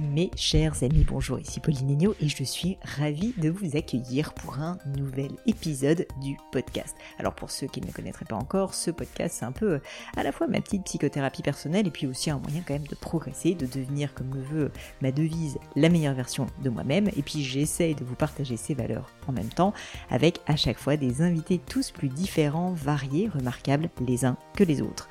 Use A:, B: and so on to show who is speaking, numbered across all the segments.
A: Mes chers amis, bonjour, ici Pauline et je suis ravie de vous accueillir pour un nouvel épisode du podcast. Alors pour ceux qui ne me connaîtraient pas encore, ce podcast c'est un peu euh, à la fois ma petite psychothérapie personnelle et puis aussi un moyen quand même de progresser, de devenir comme le veut ma devise la meilleure version de moi-même et puis j'essaye de vous partager ces valeurs en même temps avec à chaque fois des invités tous plus différents, variés, remarquables les uns que les autres.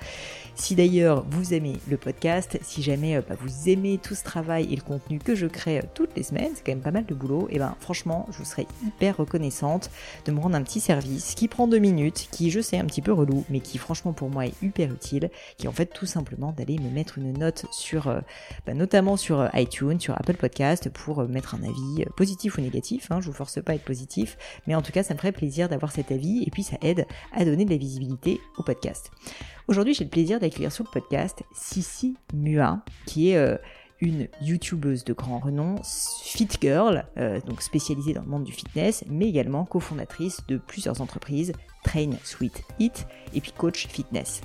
A: Si d'ailleurs vous aimez le podcast, si jamais euh, bah, vous aimez tout ce travail et le contenu que je crée euh, toutes les semaines, c'est quand même pas mal de boulot, et ben franchement, je vous serais hyper reconnaissante de me rendre un petit service qui prend deux minutes, qui je sais un petit peu relou, mais qui franchement pour moi est hyper utile, qui est en fait tout simplement d'aller me mettre une note sur, euh, bah, notamment sur iTunes, sur Apple Podcast, pour mettre un avis positif ou négatif. Hein, je vous force pas à être positif, mais en tout cas, ça me ferait plaisir d'avoir cet avis, et puis ça aide à donner de la visibilité au podcast. Aujourd'hui, j'ai le plaisir d'accueillir sur le podcast Sissi Mua, qui est euh, une youtubeuse de grand renom, fit girl, euh, donc spécialisée dans le monde du fitness, mais également cofondatrice de plusieurs entreprises, Train Sweet Eat et puis coach fitness.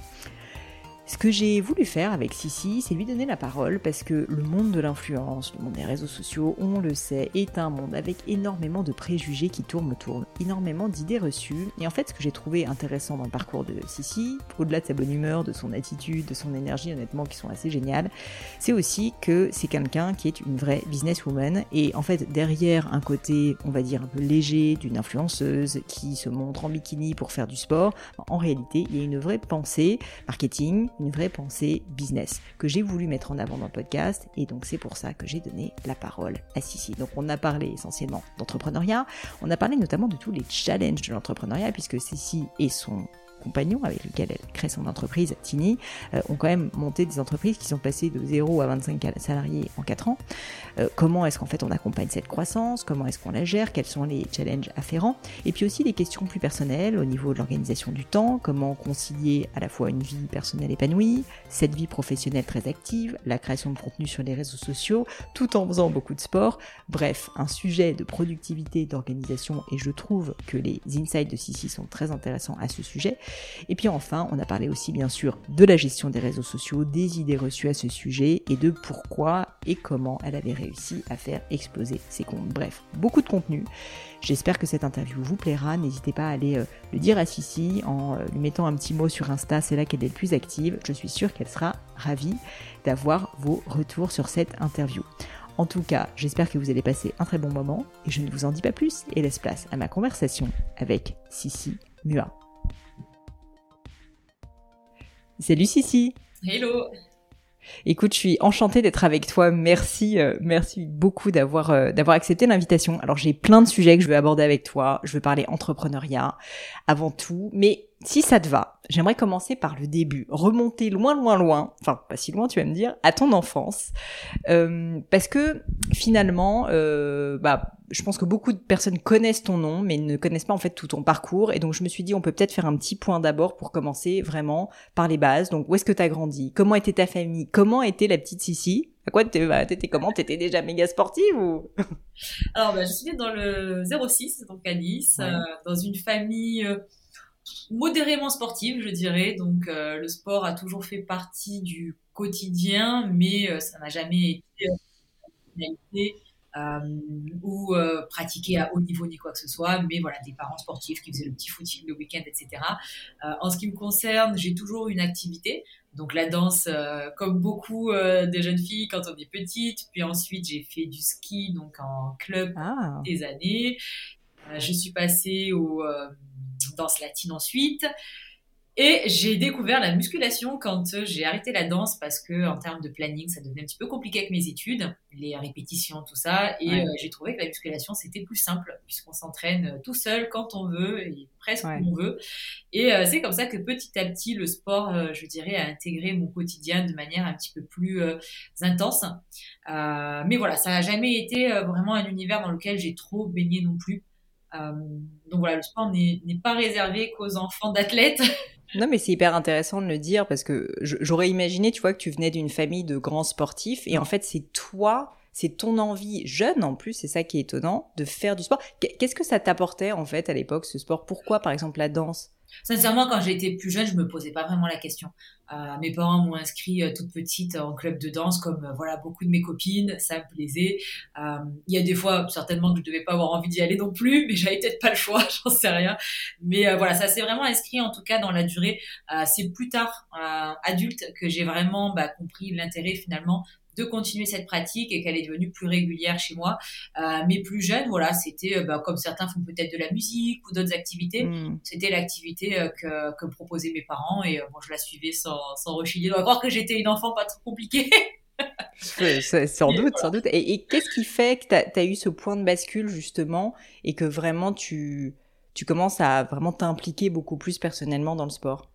A: Ce que j'ai voulu faire avec Sissi, c'est lui donner la parole parce que le monde de l'influence, le monde des réseaux sociaux, on le sait, est un monde avec énormément de préjugés qui tournent autour, énormément d'idées reçues. Et en fait, ce que j'ai trouvé intéressant dans le parcours de Sissi, au-delà de sa bonne humeur, de son attitude, de son énergie, honnêtement, qui sont assez géniales, c'est aussi que c'est quelqu'un qui est une vraie businesswoman. Et en fait, derrière un côté, on va dire, un peu léger d'une influenceuse qui se montre en bikini pour faire du sport, en réalité, il y a une vraie pensée marketing une vraie pensée business que j'ai voulu mettre en avant dans le podcast et donc c'est pour ça que j'ai donné la parole à Sissi. Donc on a parlé essentiellement d'entrepreneuriat, on a parlé notamment de tous les challenges de l'entrepreneuriat puisque Sissi et son avec lequel elle crée son entreprise, Tini, euh, ont quand même monté des entreprises qui sont passées de 0 à 25 salariés en 4 ans. Euh, comment est-ce qu'en fait on accompagne cette croissance? Comment est-ce qu'on la gère? Quels sont les challenges afférents? Et puis aussi des questions plus personnelles au niveau de l'organisation du temps, comment concilier à la fois une vie personnelle épanouie, cette vie professionnelle très active, la création de contenu sur les réseaux sociaux, tout en faisant beaucoup de sport. Bref, un sujet de productivité, d'organisation et je trouve que les insights de Sissi sont très intéressants à ce sujet. Et puis enfin, on a parlé aussi bien sûr de la gestion des réseaux sociaux, des idées reçues à ce sujet et de pourquoi et comment elle avait réussi à faire exploser ses comptes. Bref, beaucoup de contenu. J'espère que cette interview vous plaira. N'hésitez pas à aller euh, le dire à Sissi en euh, lui mettant un petit mot sur Insta, c'est là qu'elle est le plus active. Je suis sûre qu'elle sera ravie d'avoir vos retours sur cette interview. En tout cas, j'espère que vous allez passer un très bon moment et je ne vous en dis pas plus et laisse place à ma conversation avec Sissi Mua. Salut Sissi.
B: Hello.
A: Écoute, je suis enchantée d'être avec toi. Merci, euh, merci beaucoup d'avoir euh, d'avoir accepté l'invitation. Alors j'ai plein de sujets que je veux aborder avec toi. Je veux parler entrepreneuriat avant tout, mais si ça te va, j'aimerais commencer par le début, remonter loin, loin, loin, enfin pas si loin tu vas me dire, à ton enfance, euh, parce que finalement, euh, bah, je pense que beaucoup de personnes connaissent ton nom, mais ne connaissent pas en fait tout ton parcours, et donc je me suis dit on peut peut-être faire un petit point d'abord pour commencer vraiment par les bases. Donc où est-ce que tu as grandi? Comment était ta famille? Comment était la petite Sissi? À quoi t'étais bah, comment? T'étais déjà méga sportive ou?
B: Alors bah, je suis née dans le 06, donc à Nice, euh, dans une famille modérément sportive, je dirais. Donc, euh, le sport a toujours fait partie du quotidien, mais euh, ça n'a jamais été euh, ou pratiqué à haut niveau ni quoi que ce soit. Mais voilà, des parents sportifs qui faisaient le petit footing le week-end, etc. en ce qui me concerne, j'ai toujours une activité. Donc la danse, comme beaucoup de jeunes filles quand on est petite. Puis ensuite, j'ai fait du ski, donc en club ah. des années. je suis passée au danse latine ensuite. Et j'ai découvert la musculation quand euh, j'ai arrêté la danse parce que en termes de planning, ça devenait un petit peu compliqué avec mes études, les répétitions, tout ça. Et euh, j'ai trouvé que la musculation c'était plus simple puisqu'on s'entraîne euh, tout seul quand on veut et presque quand on veut. Et c'est comme ça que petit à petit le sport, je dirais, a intégré mon quotidien de manière un petit peu plus intense. mais voilà, ça n'a jamais été vraiment un univers dans lequel j'ai trop baigné non plus. Euh, donc voilà, le sport n'est pas réservé qu'aux enfants d'athlètes.
A: Non, mais c'est hyper intéressant de le dire parce que j'aurais imaginé, tu vois, que tu venais d'une famille de grands sportifs et en fait, c'est toi, c'est ton envie jeune en plus, c'est ça qui est étonnant, de faire du sport. Qu'est-ce que ça t'apportait en fait à l'époque, ce sport? Pourquoi, par exemple, la danse?
B: Sincèrement, quand j'étais plus jeune, je me posais pas vraiment la question. Euh, mes parents m'ont inscrit euh, toute petite en club de danse, comme euh, voilà beaucoup de mes copines, ça me plaisait. Il y a des fois, certainement, que je devais pas avoir envie d'y aller non plus, mais j'avais peut-être pas le choix, j'en sais rien. Mais voilà, ça s'est vraiment inscrit en tout cas dans la durée. C'est plus tard, adulte, que j'ai vraiment bah, compris l'intérêt finalement de continuer cette pratique et qu'elle est devenue plus régulière chez moi. Euh, mais plus jeune, voilà, c'était euh, bah, comme certains font peut-être de la musique ou d'autres activités. Hmm. C'était l'activité euh, que, que proposaient mes parents et je la suivais sans, sans rechigner. On va croire que j'étais une enfant pas trop compliquée.
A: sans doute, sans doute. Et, qu'est-ce qui fait que tu as, eu ce point de bascule justement et que vraiment tu, tu commences à vraiment t'impliquer beaucoup plus personnellement dans le sport?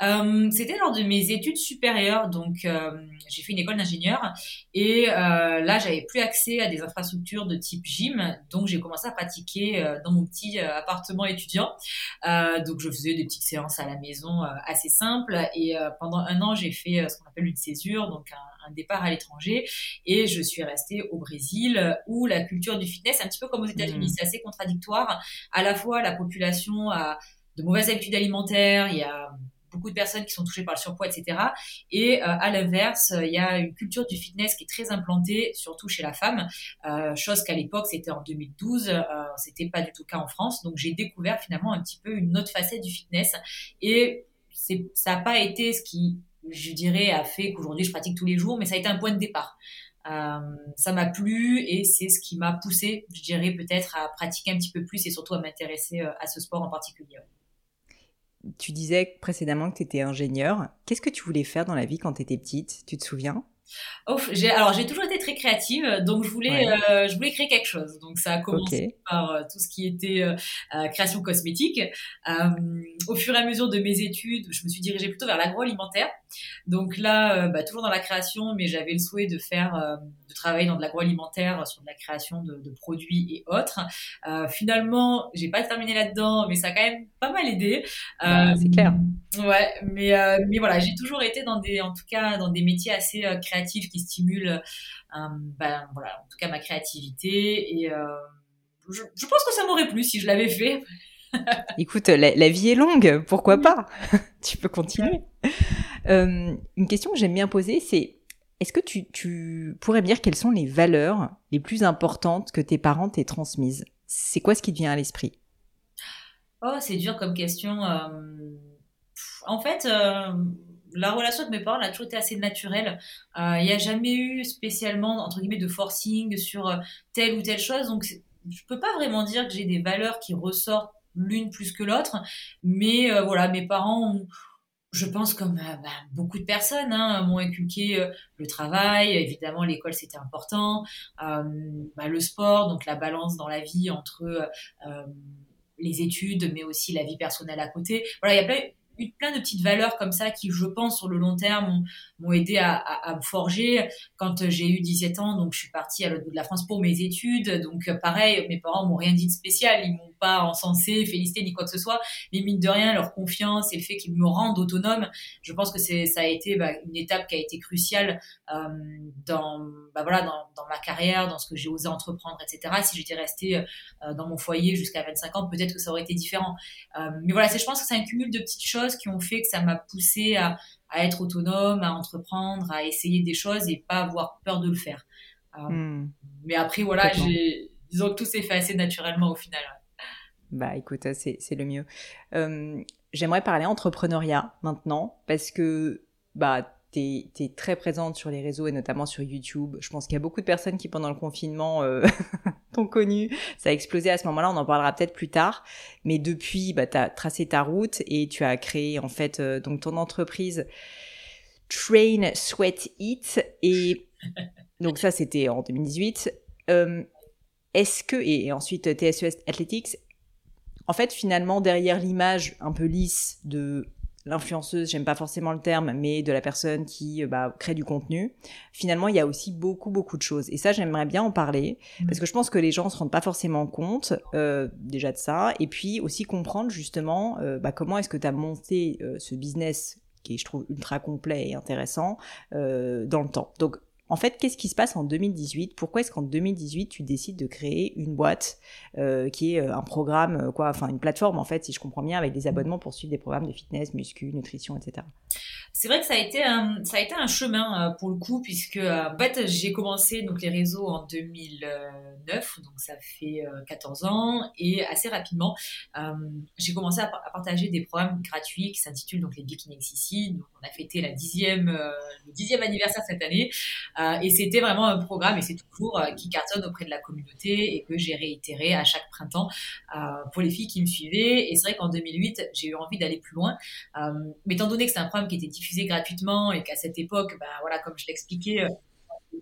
B: Euh, c'était lors de mes études supérieures, donc euh, j'ai fait une école d'ingénieur et euh, là j'avais plus accès à des infrastructures de type gym, donc j'ai commencé à pratiquer dans mon petit appartement étudiant. donc je faisais des petites séances à la maison assez simples et pendant un an j'ai fait ce qu'on appelle une césure, donc un, un départ à l'étranger et je suis restée au Brésil où la culture du fitness, un petit peu comme aux États-Unis, mmh. c'est assez contradictoire. À la fois la population a de mauvaises habitudes alimentaires, il y a beaucoup de personnes qui sont touchées par le surpoids, etc. Et euh, à l'inverse, il y a une culture du fitness qui est très implantée, surtout chez la femme, euh, chose qu'à l'époque, c'était en 2012, euh, c'était pas du tout le cas en France. Donc j'ai découvert finalement un petit peu une autre facette du fitness. Et ça n'a pas été ce qui, je dirais, a fait qu'aujourd'hui je pratique tous les jours, mais ça a été un point de départ. Euh, ça m'a plu et c'est ce qui m'a poussé, je dirais, peut-être à pratiquer un petit peu plus et surtout à m'intéresser à ce sport en particulier
A: tu disais précédemment que tu étais ingénieur. Qu'est-ce que tu voulais faire dans la vie quand tu étais petite? Tu te souviens?
B: Alors j'ai toujours été très créative, donc je voulais, euh, je voulais créer quelque chose. Donc ça a commencé par euh, tout ce qui était euh, création cosmétique. au fur et à mesure de mes études, je me suis dirigée plutôt vers l'agroalimentaire. Donc là, bah, toujours dans la création, mais j'avais le souhait de faire, de travailler dans de l'agroalimentaire, sur de la création de, de produits et autres. finalement, j'ai pas terminé là-dedans, mais ça a quand même pas mal aidé.
A: Bah, c'est clair.
B: Ouais, mais mais voilà, j'ai toujours été dans des, en tout cas, dans des métiers assez créatifs qui stimule, euh, ben, voilà, en tout cas ma créativité. Et euh, je, pense que ça m'aurait plu si je l'avais fait.
A: Écoute, la, vie est longue, pourquoi pas? Tu peux continuer. Euh, une question que j'aime bien poser, c'est est-ce que tu, tu, pourrais me dire quelles sont les valeurs les plus importantes que tes parents t'aient transmises? C'est quoi ce qui te vient à l'esprit?
B: Oh, c'est dur comme question. en fait, la relation avec mes parents a toujours été assez naturelle. Euh, il n'y a jamais eu spécialement, entre guillemets, de forcing sur euh, telle ou telle chose. Donc, je peux pas vraiment dire que j'ai des valeurs qui ressortent l'une plus que l'autre. Mais euh, voilà, mes parents je pense comme bah, beaucoup de personnes, hein, m'ont inculqué le travail, évidemment l'école c'était important, bah, le sport, donc la balance dans la vie entre les études, mais aussi la vie personnelle à côté. Voilà, il y a plein, plein de petites valeurs comme ça qui, je pense, sur le long terme, m'ont aidé à, me forger. Quand j'ai eu 17 ans, donc je suis partie à l'autre bout de la France pour mes études. Donc pareil, mes parents m'ont rien dit de spécial. Ils m'ont pas encensé, félicité ni quoi que ce soit. Mais mine de rien, leur confiance et le fait qu'ils me rendent autonome, je pense que c'est ça a été bah, une étape qui a été cruciale euh, dans bah, voilà dans, ma carrière, dans ce que j'ai osé entreprendre, etc. Si j'étais restée euh, dans mon foyer jusqu'à 25 ans, peut-être que ça aurait été différent. Euh, mais voilà, c'est je pense que c'est un cumul de petites choses qui ont fait que ça m'a poussé à, à être autonome, à entreprendre, à essayer des choses et pas avoir peur de le faire. Euh, hmm. Mais après, voilà, disons que tout s'est fait assez naturellement au final.
A: Bah écoute, c'est le mieux. Euh, j'aimerais parler entrepreneuriat maintenant parce que bah tu es, très présente sur les réseaux et notamment sur YouTube. Je pense qu'il y a beaucoup de personnes qui pendant le confinement euh, t'ont connu. Ça a explosé à ce moment-là, on en parlera peut-être plus tard. Mais depuis, bah, tu as tracé ta route et tu as créé en fait euh, donc ton entreprise Train, Sweat, Eat. Et donc ça, c'était en 2018. Euh, est-ce que, et ensuite TSES Athletics, en fait, finalement, derrière l'image un peu lisse de l'influenceuse, j'aime pas forcément le terme, mais de la personne qui bah, crée du contenu, finalement, il y a aussi beaucoup, beaucoup de choses. Et ça, j'aimerais bien en parler, mmh. parce que je pense que les gens se rendent pas forcément compte euh, déjà de ça, et puis aussi comprendre justement euh, bah, comment est-ce que tu as monté euh, ce business qui est, je trouve, ultra complet et intéressant dans le temps. Donc, En fait, qu'est-ce qui se passe en 2018 Pourquoi est-ce qu'en 2018 tu décides de créer une boîte euh, qui est euh, un programme, euh, quoi, enfin une plateforme en fait, si je comprends bien, avec des abonnements pour suivre des programmes de fitness, muscu, nutrition, etc.
B: C'est vrai que ça a été un, ça a été un chemin pour le coup, puisque en fait j'ai commencé donc les réseaux en 2009, donc ça fait 14 ans, et assez rapidement j'ai commencé à, partager des programmes gratuits qui s'intitulent donc les Bikini XCC. Donc on a fêté la dixième, le dixième anniversaire cette année, et c'était vraiment un programme et c'est toujours qui cartonne auprès de la communauté et que j'ai réitéré à chaque printemps euh, pour les filles qui me suivaient. Et c'est vrai qu'en 2008, j'ai eu envie d'aller plus loin. Euh, mais étant donné que c'est un programme qui était diffusé gratuitement et qu'à cette époque, bah, voilà, comme je l'expliquais, euh,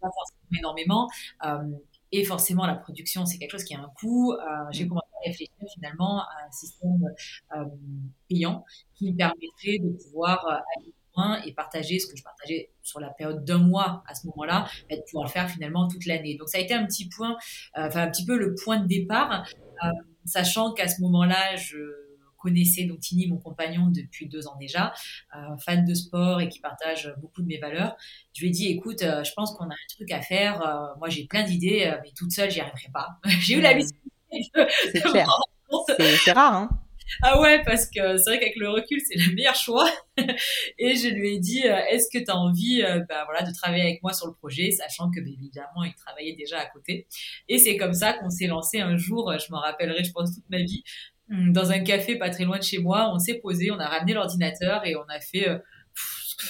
B: pas forcément énormément. et forcément, la production, c'est quelque chose qui a un coût. j'ai mm. commencé à réfléchir finalement à un système payant qui me permettrait de pouvoir aller et partager ce que je partageais sur la période d'un mois à ce moment-là, de pouvoir le faire finalement toute l'année. Donc ça a été un petit point, euh, enfin un petit peu le point de départ, euh, sachant qu'à ce moment-là, je connaissais donc Tini, mon compagnon, depuis deux ans déjà, euh, fan de sport et qui partage beaucoup de mes valeurs. Je lui ai dit, écoute, je pense qu'on a un truc à faire. moi, j'ai plein d'idées, mais toute seule, j'y arriverai pas. j'ai eu la lucidité.
A: C'est clair. C'est rare, hein
B: ah ouais, parce que c'est vrai qu'avec le recul, c'est le meilleur choix. et je lui ai dit, euh, est-ce que tu as envie euh, bah, voilà, de travailler avec moi sur le projet, sachant que bah, évidemment, il travaillait déjà à côté. Et c'est comme ça qu'on s'est lancé un jour, je m'en rappellerai, je pense, toute ma vie, dans un café pas très loin de chez moi. On s'est posé, on a ramené l'ordinateur et on a fait... Euh,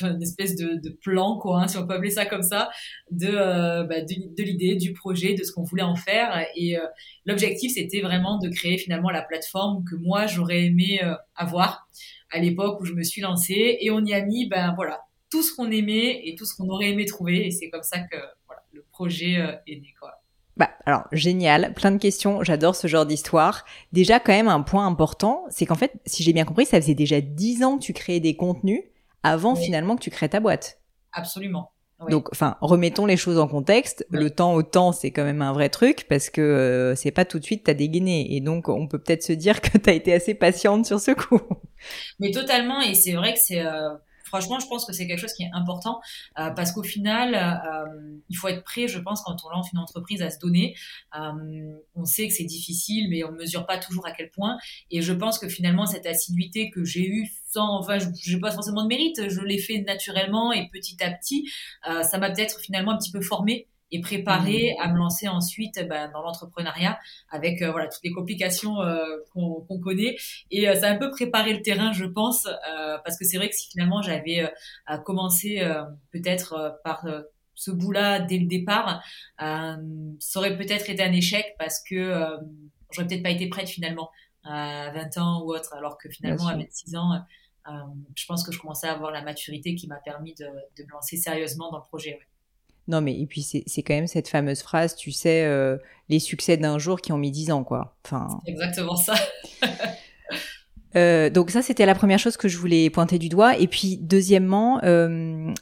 B: une espèce de, plan, quoi, hein, si on peut appeler ça comme ça, de, euh, bah, de, l'idée, du projet, de ce qu'on voulait en faire. Et euh, l'objectif, c'était vraiment de créer finalement la plateforme que moi, j'aurais aimé avoir à l'époque où je me suis lancée. Et on y a mis, ben voilà, tout ce qu'on aimait et tout ce qu'on aurait aimé trouver. Et c'est comme ça que voilà, le projet est né, quoi.
A: Bah, alors, génial, plein de questions, j'adore ce genre d'histoire. Déjà, quand même, un point important, c'est qu'en fait, si j'ai bien compris, ça faisait déjà dix ans que tu créais des contenus avant finalement que tu crées ta boîte.
B: Absolument.
A: Donc, enfin, remettons les choses en contexte. Le temps au temps, c'est quand même un vrai truc parce que euh, c'est pas tout de suite t'as dégainé. Et donc, on peut peut-être se dire que t'as été assez patiente sur ce coup.
B: Mais totalement. Et c'est vrai que c'est euh, franchement, je pense que c'est quelque chose qui est important euh, parce qu'au final, euh, il faut être prêt, je pense, quand on lance une entreprise à se donner. Euh, on sait que c'est difficile, mais on ne mesure pas toujours à quel point. Et je pense que finalement, cette assiduité que j'ai eue sans, enfin, je n'ai pas forcément de mérite, je l'ai fait naturellement et petit à petit, ça m'a peut-être finalement un petit peu formé et préparer mmh. à me lancer ensuite ben, dans l'entrepreneuriat avec euh, voilà toutes les complications euh, qu'on connaît et euh, ça a un peu préparé le terrain je pense parce que c'est vrai que si finalement j'avais commencé peut-être par ce bout-là dès le départ ça aurait peut-être été un échec parce que j'aurais peut-être pas été prête finalement à 20 ans ou autre alors que finalement à 26 ans je pense que je commençais à avoir la maturité qui m'a permis de, de, me lancer sérieusement dans le projet.
A: Non, mais et puis c'est quand même cette fameuse phrase, tu sais, euh, les succès d'un jour qui ont mis dix ans, quoi. Enfin.
B: exactement ça.
A: Euh, donc ça, c'était la première chose que je voulais pointer du doigt. Et puis deuxièmement, euh,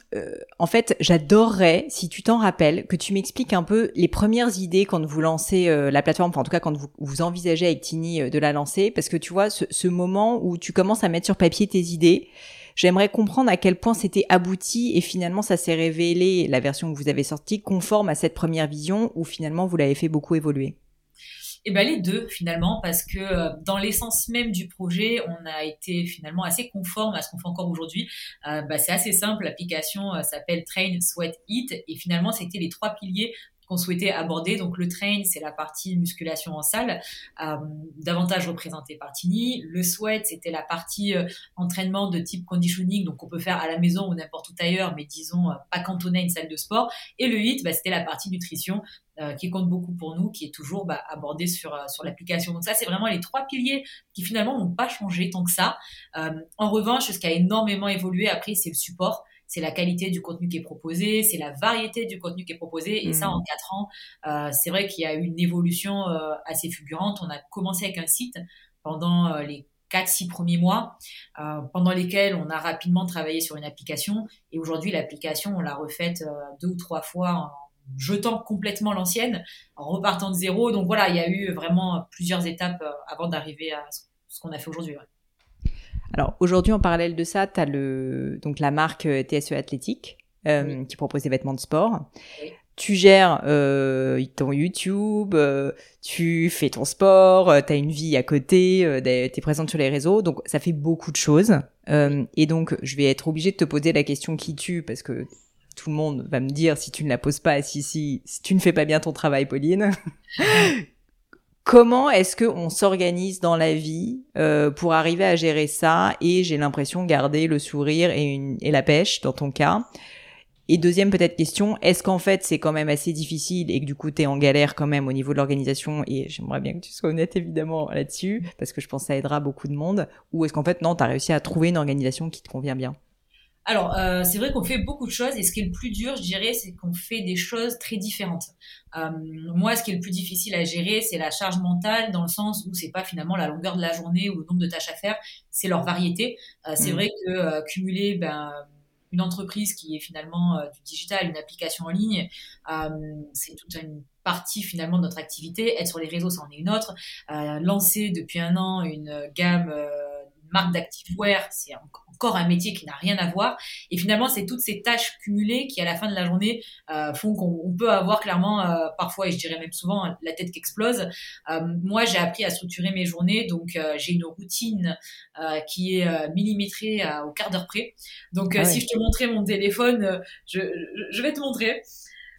A: en fait, j'adorerais, si tu t'en rappelles, que tu m'expliques un peu les premières idées quand vous lancez la plateforme, enfin en tout cas quand vous, vous envisagez avec Tini de la lancer, parce que tu vois, ce, ce moment où tu commences à mettre sur papier tes idées, J'aimerais comprendre à quel point c'était abouti et finalement ça s'est révélé, la version que vous avez sortie, conforme à cette première vision ou finalement vous l'avez fait beaucoup évoluer.
B: Eh ben les deux finalement parce que euh, dans l'essence même du projet, on a été finalement assez conforme à ce qu'on fait encore aujourd'hui. Euh, bah, c'est assez simple, l'application euh, s'appelle Train Sweat Eat et finalement c'était les trois piliers qu'on souhaitait aborder. Donc le train, c'est la partie musculation en salle, euh, davantage représentée par Tini. Le sweat, c'était la partie entraînement de type conditioning, donc on peut faire à la maison ou n'importe où ailleurs, mais disons pas cantonné à une salle de sport. Et le hit, bah, c'était la partie nutrition. Qui compte beaucoup pour nous, qui est toujours bah, abordée sur, sur l'application. Donc ça, c'est vraiment les trois piliers qui finalement n'ont pas changé tant que ça. en revanche, ce qui a énormément évolué après, c'est le support c'est la qualité du contenu qui est proposé, c'est la variété du contenu qui est proposé. Et ça, mm. en quatre ans, euh, c'est vrai qu'il y a eu une évolution euh, assez fulgurante. On a commencé avec un site pendant euh, les 4-6 premiers mois, pendant lesquels on a rapidement travaillé sur une application. Et aujourd'hui, l'application, on l'a refaite deux ou trois fois en jetant complètement l'ancienne, en repartant de zéro. Donc voilà, il y a eu vraiment plusieurs étapes avant d'arriver à ce qu'on a fait aujourd'hui.
A: Alors aujourd'hui, en parallèle de ça, tu as le, donc la marque euh, TSE Athlétique. qui propose des vêtements de sport. Tu gères ton YouTube, tu fais ton sport, tu as une vie à côté, tu es présente sur les réseaux, donc ça fait beaucoup de choses. et donc, je vais être obligée de te poser la question qui tue, parce que tout le monde va me dire si tu ne la poses pas, si, si, si tu ne fais pas bien ton travail, Pauline. Comment est-ce qu'on s'organise dans la vie euh, pour arriver à gérer ça et j'ai l'impression garder le sourire et, une, et la pêche dans ton cas. Et deuxième peut-être question, est-ce qu'en fait c'est quand même assez difficile et que du coup tu es en galère quand même au niveau de l'organisation et j'aimerais bien que tu sois honnête évidemment là-dessus parce que je pense que ça aidera beaucoup de monde. Ou est-ce qu'en fait non, tu as réussi à trouver une organisation qui te convient bien?
B: Alors, euh, c'est vrai qu'on fait beaucoup de choses et ce qui est le plus dur, je dirais, c'est qu'on fait des choses très différentes. Euh, moi, ce qui est le plus difficile à gérer, c'est la charge mentale dans le sens où c'est pas finalement la longueur de la journée ou le nombre de tâches à faire, c'est leur variété. Euh, c'est mmh. vrai que cumuler ben, une entreprise qui est finalement du digital, une application en ligne, c'est toute une partie finalement de notre activité. Être sur les réseaux, ça en est une autre. lancer depuis un an une gamme marque d'activewear, c'est encore un métier qui n'a rien à voir. Et finalement, c'est toutes ces tâches cumulées qui, à la fin de la journée, euh, font qu'on peut avoir clairement, euh, parfois, et je dirais même souvent, la tête qui explose. Euh, moi, j'ai appris à structurer mes journées, donc j'ai une routine qui est millimétrée au quart d'heure près. Donc, ah si je te montrais mon téléphone, je, je vais te montrer.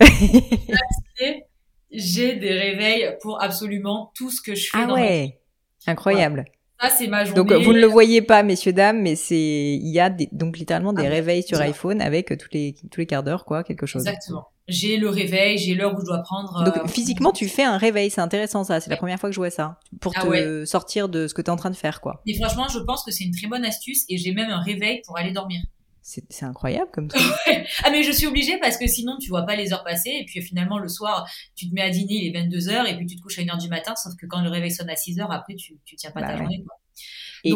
B: j'ai des réveils pour absolument tout ce que je fais.
A: Ah ouais, incroyable
B: c'est ma journée.
A: Donc, vous ne le voyez pas, messieurs, dames, mais c'est, il y a donc littéralement des ah, réveils sur iPhone avec tous les, tous les quarts d'heure, quoi, quelque chose.
B: Exactement. J'ai le réveil, j'ai l'heure où je dois prendre.
A: Donc, euh, physiquement, tu fais un réveil, c'est intéressant, ça. C'est la première fois que je vois ça. Pour ah te sortir de ce que tu es en train de faire, quoi.
B: Et franchement, je pense que c'est une très bonne astuce et j'ai même un réveil pour aller dormir.
A: C'est incroyable comme ça.
B: ah mais je suis obligée parce que sinon tu vois pas les heures passer et puis finalement le soir tu te mets à dîner il est 22h et puis tu te couches à 1h du matin sauf que quand le réveil sonne à 6h après tu, tu tiens pas ta bah journée quoi.
A: Et,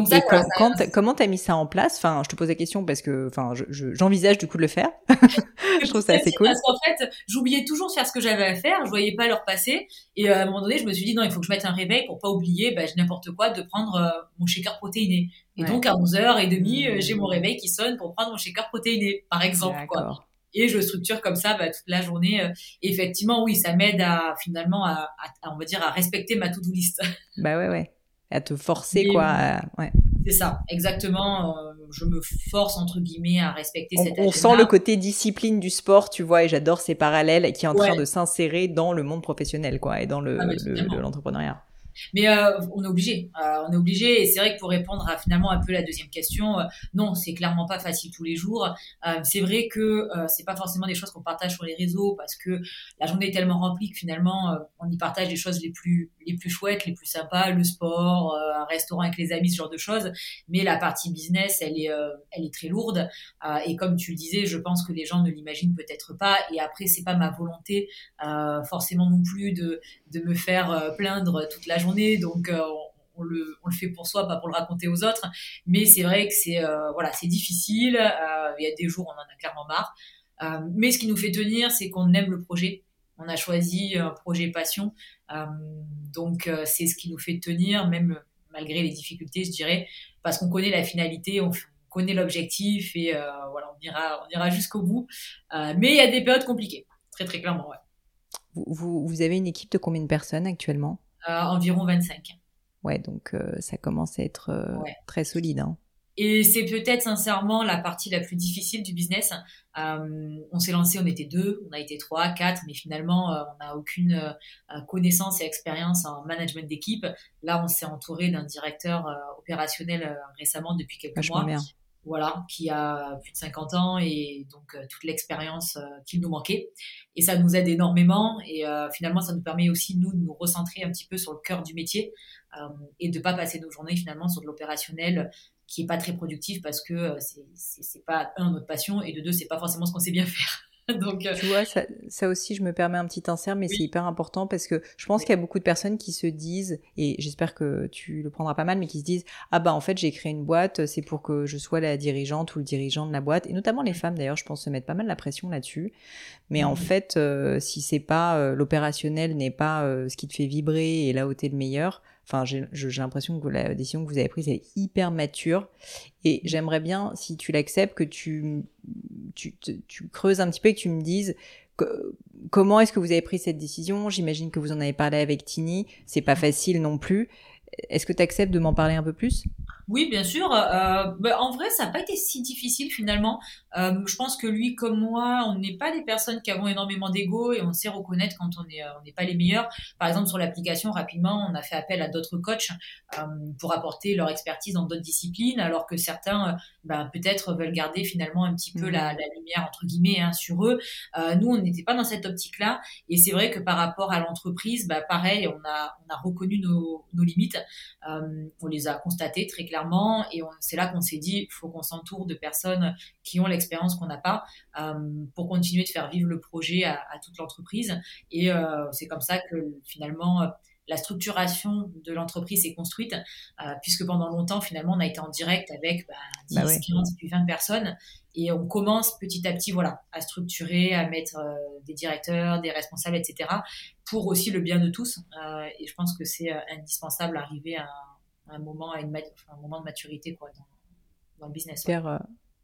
A: comment t'as mis ça en place? Enfin, je te pose la question parce que, enfin, j'envisage du coup de le faire. je trouve ça assez cool.
B: Parce qu'en fait, j'oubliais toujours de faire ce que j'avais à faire. Je voyais pas leur passer. Et euh, à un moment donné, je me suis dit non, il faut que je mette un réveil pour pas oublier, bah, n'importe quoi, de prendre euh, mon shaker protéiné. Et donc à 11h30, euh, j'ai mon réveil qui sonne pour prendre mon shaker protéiné, par exemple. Quoi. Et je structure comme ça bah, toute la journée. Et effectivement, oui, ça m'aide à finalement à, à, on va dire, à respecter ma to-do list.
A: Bah ouais, ouais à te forcer, quoi. ouais.
B: C'est ça, exactement. Euh, je me force, entre guillemets, à respecter
A: on,
B: cette
A: On sent le côté discipline du sport, tu vois, et j'adore ces parallèles qui est en train de s'insérer dans le monde professionnel, quoi, et dans le, ah, l'entrepreneuriat.
B: Mais euh, on est obligé, euh, on est obligé. Et c'est vrai que pour répondre à finalement un peu la deuxième question, euh, non, c'est clairement pas facile tous les jours. c'est vrai que c'est pas forcément des choses qu'on partage sur les réseaux parce que la journée est tellement remplie que finalement on y partage des choses les plus les plus chouettes, les plus sympas, le sport, un restaurant avec les amis, ce genre de choses. Mais la partie business, elle est elle est très lourde. et comme tu le disais, je pense que les gens ne l'imaginent peut-être pas. Et après, c'est pas ma volonté forcément non plus de de me faire plaindre toute la journée donc euh, on, le, fait pour soi, pas pour le raconter aux autres. Mais c'est vrai que c'est euh, voilà, c'est difficile. Euh, il y a des jours on en a clairement marre. mais ce qui nous fait tenir, c'est qu'on aime le projet. On a choisi un projet passion, donc c'est ce qui nous fait tenir, même malgré les difficultés, je dirais, parce qu'on connaît la finalité, on, connaît l'objectif et voilà, on ira, on ira jusqu'au bout. mais il y a des périodes compliquées, très très clairement.
A: Vous, avez une équipe de combien de personnes actuellement?
B: Environ 25.
A: Ouais, donc euh, ça commence à être euh, très solide. Hein.
B: Et c'est peut-être sincèrement la partie la plus difficile du business. on s'est lancé, on était deux, on a été trois, quatre, mais finalement, on n'a aucune connaissance et expérience en management d'équipe. Là, on s'est entouré d'un directeur opérationnel récemment depuis quelques mois. Bien voilà, qui a plus de 50 ans et donc euh, toute l'expérience euh, qu'il nous manquait. Et ça nous aide énormément et euh, finalement ça nous permet aussi nous de nous recentrer un petit peu sur le cœur du métier et de pas passer nos journées finalement sur de l'opérationnel qui est pas très productif parce que c'est pas un notre passion et de deux c'est pas forcément ce qu'on sait bien faire. Donc,
A: euh, Tu vois, ça, ça, aussi, je me permets un petit insert, mais c'est hyper important parce que je pense qu'il y a beaucoup de personnes qui se disent, et j'espère que tu le prendras pas mal, mais qui se disent, ah bah en fait j'ai créé une boîte, c'est pour que je sois la dirigeante ou le dirigeant de la boîte, et notamment les femmes d'ailleurs, je pense se mettre pas mal la pression là-dessus. Mais en fait, euh, si c'est pas euh, l'opérationnel n'est pas ce qui te fait vibrer et là où t'es le meilleur, Enfin, j'ai l'impression que la décision que vous avez prise est hyper mature. Et j'aimerais bien, si tu l'acceptes, que tu, tu, tu, creuses un petit peu et que tu me dises comment est-ce que vous avez pris cette décision? J'imagine que vous en avez parlé avec Tini. C'est pas facile non plus. Est-ce que tu acceptes de m'en parler un peu plus?
B: Oui, bien sûr. Euh, bah, en vrai, ça n'a pas été si difficile finalement. Euh, je pense que lui comme moi, on n'est pas des personnes qui avons énormément d'ego et on sait reconnaître quand on n'est euh, on n'est pas les meilleurs. Par exemple, sur l'application, rapidement, on a fait appel à d'autres coachs euh, pour apporter leur expertise dans d'autres disciplines, alors que certains, bah, peut-être veulent garder finalement un petit peu la, mmh. la lumière entre guillemets hein, sur eux. Euh, nous, on n'était pas dans cette optique-là, et c'est vrai que par rapport à l'entreprise, bah, pareil, on a on a reconnu nos, nos limites, on les a constatées très clairement clairement. Et c'est là qu'on s'est dit, il faut qu'on s'entoure de personnes qui ont l'expérience qu'on n'a pas euh, pour continuer de faire vivre le projet à, toute l'entreprise. Et euh, c'est comme ça que finalement la structuration de l'entreprise s'est construite, euh, puisque pendant longtemps, finalement, on a été en direct avec 10, 15, puis 20 personnes. Et on commence petit à petit voilà, à structurer, à mettre des directeurs, des responsables, etc., pour aussi le bien de tous. et je pense que c'est indispensable d'arriver à un moment, à une un moment de maturité quoi, dans, le business.
A: Hyper, euh,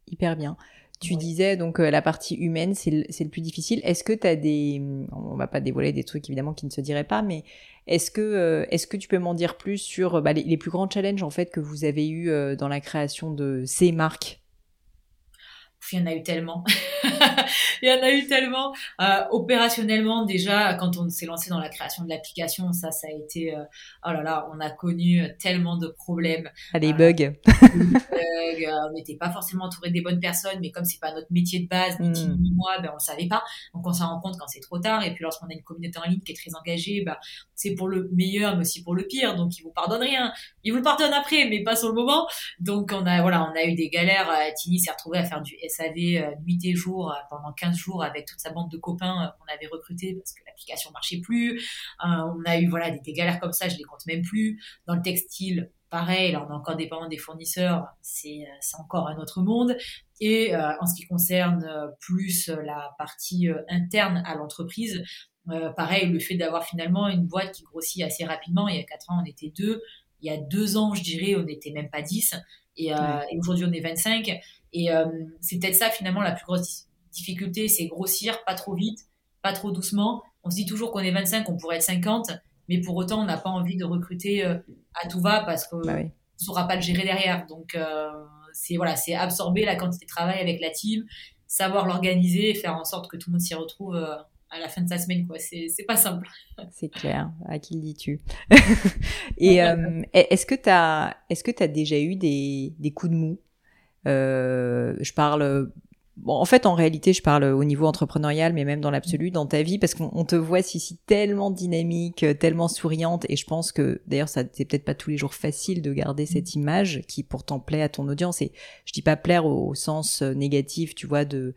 A: hyper bien. Tu disais donc euh, la partie humaine, c'est le, le, plus difficile. Est-ce que tu as des. On va pas dévoiler des trucs évidemment qui ne se diraient pas, mais est-ce que, euh, est-ce que tu peux m'en dire plus sur bah, les, les, plus grands challenges en fait que vous avez eu dans la création de ces marques?
B: Il y en a eu tellement. il y en a eu tellement. Euh, opérationnellement, déjà, quand on s'est lancé dans la création de l'application, ça, ça a été, euh, oh là là, on a connu tellement de problèmes.
A: Ah, des bugs.
B: des bugs euh, on n'était pas forcément entouré des bonnes personnes, mais comme c'est pas notre métier de base, ni hmm. ni moi, ben, on le savait pas. Donc, on s'en rend compte quand c'est trop tard. Et puis, lorsqu'on a une communauté en ligne qui est très engagée, ben, c'est pour le meilleur, mais aussi pour le pire. Donc, ils vous pardonnent rien. Ils vous le pardonnent après, mais pas sur le moment. Donc, on a, voilà, on a eu des galères. Tini s'est retrouvée à faire du avait euh, nuit et jour euh, pendant 15 jours avec toute sa bande de copains euh, qu'on avait recrutés parce que l'application marchait plus. on a eu voilà des, galères comme ça, je les compte même plus. Dans le textile, pareil, là on est encore dépendant des fournisseurs, c'est encore un autre monde. Et en ce qui concerne plus la partie interne à l'entreprise, pareil, le fait d'avoir finalement une boîte qui grossit assez rapidement, il y a 4 ans on était deux, il y a 2 ans je dirais on n'était même pas 10, et, et aujourd'hui on est 25. Et euh, c'est peut-être ça finalement la plus grosse difficulté, c'est grossir pas trop vite, pas trop doucement. On se dit toujours qu'on est 25, on pourrait être 50, mais pour autant on n'a pas envie de recruter euh, à tout va parce qu'on bah ne saura pas le gérer derrière. Donc euh, c'est voilà, c'est absorber la quantité de travail avec la team, savoir l'organiser et faire en sorte que tout le monde s'y retrouve à la fin de sa semaine, quoi. C'est, pas simple.
A: C'est clair. À qui le dis-tu? Et est-ce que tu as, est-ce que as déjà eu des, des coups de mou? euh, je parle Bon, en fait, en réalité, je parle au niveau entrepreneurial, mais même dans l'absolu, dans ta vie, parce qu'on te voit ici tellement dynamique, tellement souriante, et je pense que, d'ailleurs, ça c'est peut-être pas tous les jours facile de garder cette image qui pourtant plaît à ton audience. Et je dis pas plaire au, sens euh, négatif, tu vois, de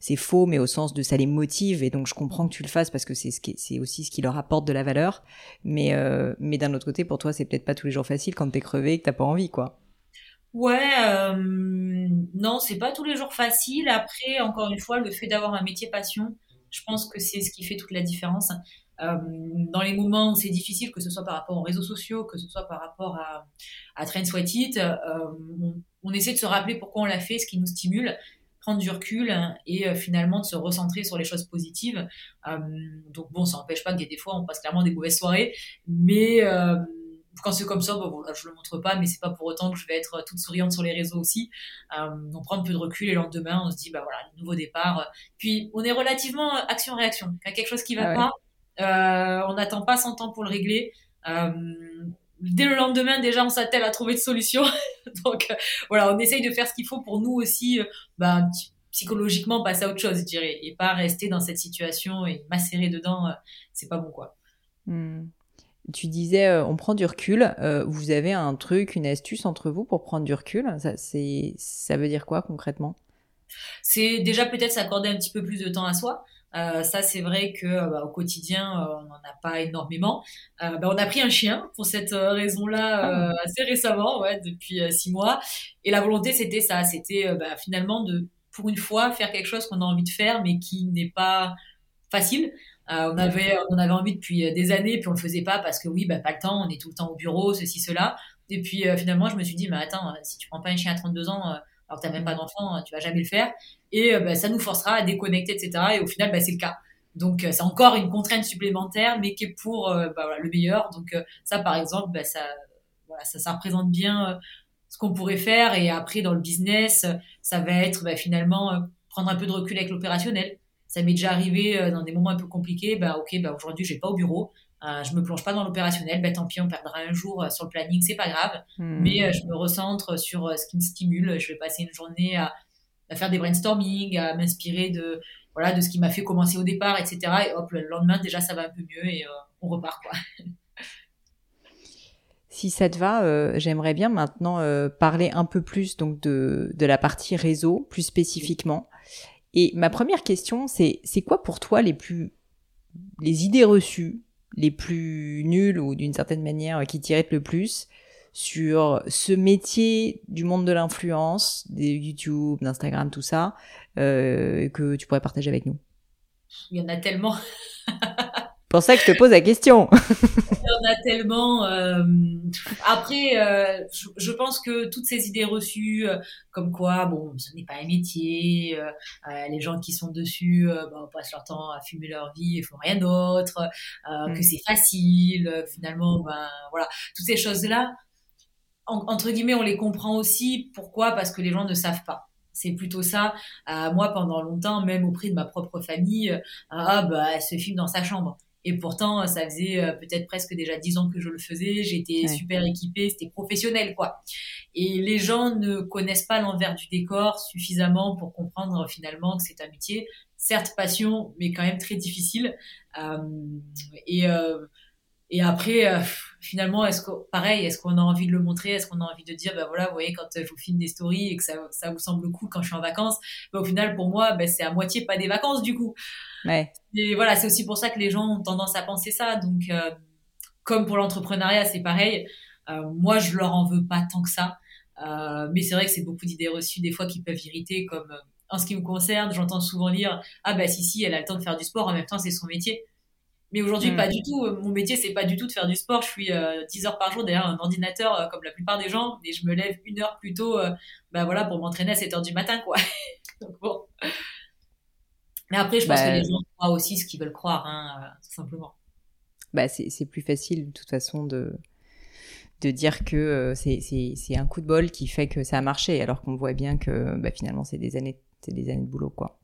A: c'est faux, mais au sens de ça les motive, et donc je comprends que tu le fasses parce que c'est ce qui, c'est aussi ce qui leur apporte de la valeur. Mais euh, mais d'un autre côté, pour toi, c'est peut-être pas tous les jours facile quand t'es crevé et que t'as pas envie, quoi.
B: Ouais, euh, non, c'est pas tous les jours facile. Après, encore une fois, le fait d'avoir un métier passion, je pense que c'est ce qui fait toute la différence. Euh, dans les moments où c'est difficile, que ce soit par rapport aux réseaux sociaux, que ce soit par rapport à, à Train Sweat It, euh, on, essaie de se rappeler pourquoi on l'a fait, ce qui nous stimule, prendre du recul et euh, finalement de se recentrer sur les choses positives. Euh, donc bon, ça n'empêche pas qu'il y a des fois on passe clairement des mauvaises soirées, mais euh, quand c'est comme ça, bon, là, je le montre pas, mais c'est pas pour autant que je vais être toute souriante sur les réseaux aussi. Euh, on prend un peu de recul et le lendemain, on se dit, bah voilà, nouveau départ. Puis, on est relativement action-réaction. Quand quelque chose qui va ah pas, euh, on n'attend pas 100 ans pour le régler. Euh, dès le lendemain, déjà, on s'attelle à trouver de solutions. Donc, euh, voilà, on essaye de faire ce qu'il faut pour nous aussi, euh, bah, psychologiquement, passer à autre chose, je dirais, et pas rester dans cette situation et macérer dedans. Euh, c'est pas bon, quoi.
A: Hmm. Tu disais, euh, on prend du recul. Euh, vous avez un truc, une astuce entre vous pour prendre du recul? Ça, ça veut dire quoi concrètement?
B: C'est déjà peut-être s'accorder un petit peu plus de temps à soi. Euh, ça, c'est vrai que bah, au quotidien, on n'en a pas énormément. Bah, on a pris un chien pour cette raison-là ah. assez récemment, ouais, depuis six mois. Et la volonté, c'était ça, c'était bah, finalement de, pour une fois, faire quelque chose qu'on a envie de faire, mais qui n'est pas facile. Euh, on avait on avait envie depuis euh, des années, puis on le faisait pas parce que oui, bah pas le temps, on est tout le temps au bureau, ceci, cela. Et puis euh, finalement, je me suis dit, mais attends, si tu prends pas un chien à 32 ans, alors que t'as même pas d'enfant, hein, tu vas jamais le faire. Et bah, ça nous forcera à déconnecter, etc. Et au final, bah, c'est le cas. Donc c'est encore une contrainte supplémentaire, mais qui est pour bah, voilà, le meilleur. Donc ça, par exemple, bah, ça, voilà, ça, ça représente bien ce qu'on pourrait faire. Et après, dans le business, ça va être bah, finalement prendre un peu de recul avec l'opérationnel. Ça m'est déjà arrivé dans des moments un peu compliqués. Bah, ok, bah, aujourd'hui, je vais pas au bureau. Euh, je me plonge pas dans l'opérationnel, ben tant pis, on perdra un jour euh, sur le planning, c'est pas grave. Hmm. Mais euh, je me recentre sur ce qui me stimule. Je vais passer une journée à, à faire des brainstorming, à m'inspirer de voilà de ce qui m'a fait commencer au départ, etc. Et hop, le lendemain déjà ça va un peu mieux et on repart quoi.
A: Si ça te va, j'aimerais bien maintenant parler un peu plus donc de, de la partie réseau, plus spécifiquement. Et ma première question, c'est c'est quoi pour toi les plus les idées reçues les plus nuls ou d'une certaine manière qui t'irritent le plus sur ce métier du monde de l'influence, des YouTube, d'Instagram, tout ça, euh, que tu pourrais partager avec nous?
B: Il y en a tellement.
A: pour ça que je te pose la question.
B: Il y en a tellement. Euh, après, euh, je, pense que toutes ces idées reçues, euh, comme quoi, bon, ce n'est pas un métier, les gens qui sont dessus bah, passent leur temps à fumer leur vie et font rien d'autre, que mm. c'est facile, finalement, ben voilà, toutes ces choses-là, entre guillemets, on les comprend aussi. Pourquoi? Parce que les gens ne savent pas. C'est plutôt ça. moi, pendant longtemps, même auprès de ma propre famille, ah bah, elle se filme dans sa chambre. Et pourtant, ça faisait euh, peut-être presque déjà dix ans que je le faisais. J'étais super équipée, c'était professionnel, quoi. Et les gens ne connaissent pas l'envers du décor suffisamment pour comprendre finalement que c'est un métier, certes passion, mais quand même très difficile. Euh, et, euh, et après, euh, finalement, est-ce que, pareil, est-ce qu'on a envie de le montrer? Est-ce qu'on a envie de dire, bah voilà, vous voyez, quand je vous filme des stories et que ça, ça vous semble cool quand je suis en vacances, bah, au final, pour moi, bah, c'est à moitié pas des vacances du coup.
A: Ouais.
B: Et voilà, c'est aussi pour ça que les gens ont tendance à penser ça. Donc, euh, comme pour l'entrepreneuriat, c'est pareil. Euh, moi, je leur en veux pas tant que ça. Euh, mais c'est vrai que c'est beaucoup d'idées reçues des fois qui peuvent irriter, comme en ce qui me concerne, j'entends souvent lire ah bah si si, elle a le temps de faire du sport, en même temps c'est son métier. Mais aujourd'hui, pas mm. du tout. Mon métier, c'est pas du tout de faire du sport. Je suis 10 euh, heures par jour derrière un ordinateur, euh, comme la plupart des gens, et je me lève une heure plus tôt, euh, bah voilà, pour m'entraîner à 7 heures du matin, quoi. Donc bon. Mais après, je pense que bah, les gens croient aussi ce qu'ils veulent croire, hein, tout simplement.
A: Bah, c'est plus facile, de toute façon, de, de dire que c'est un coup de bol qui fait que ça a marché, alors qu'on voit bien que bah, finalement, c'est des années, des années de boulot, quoi.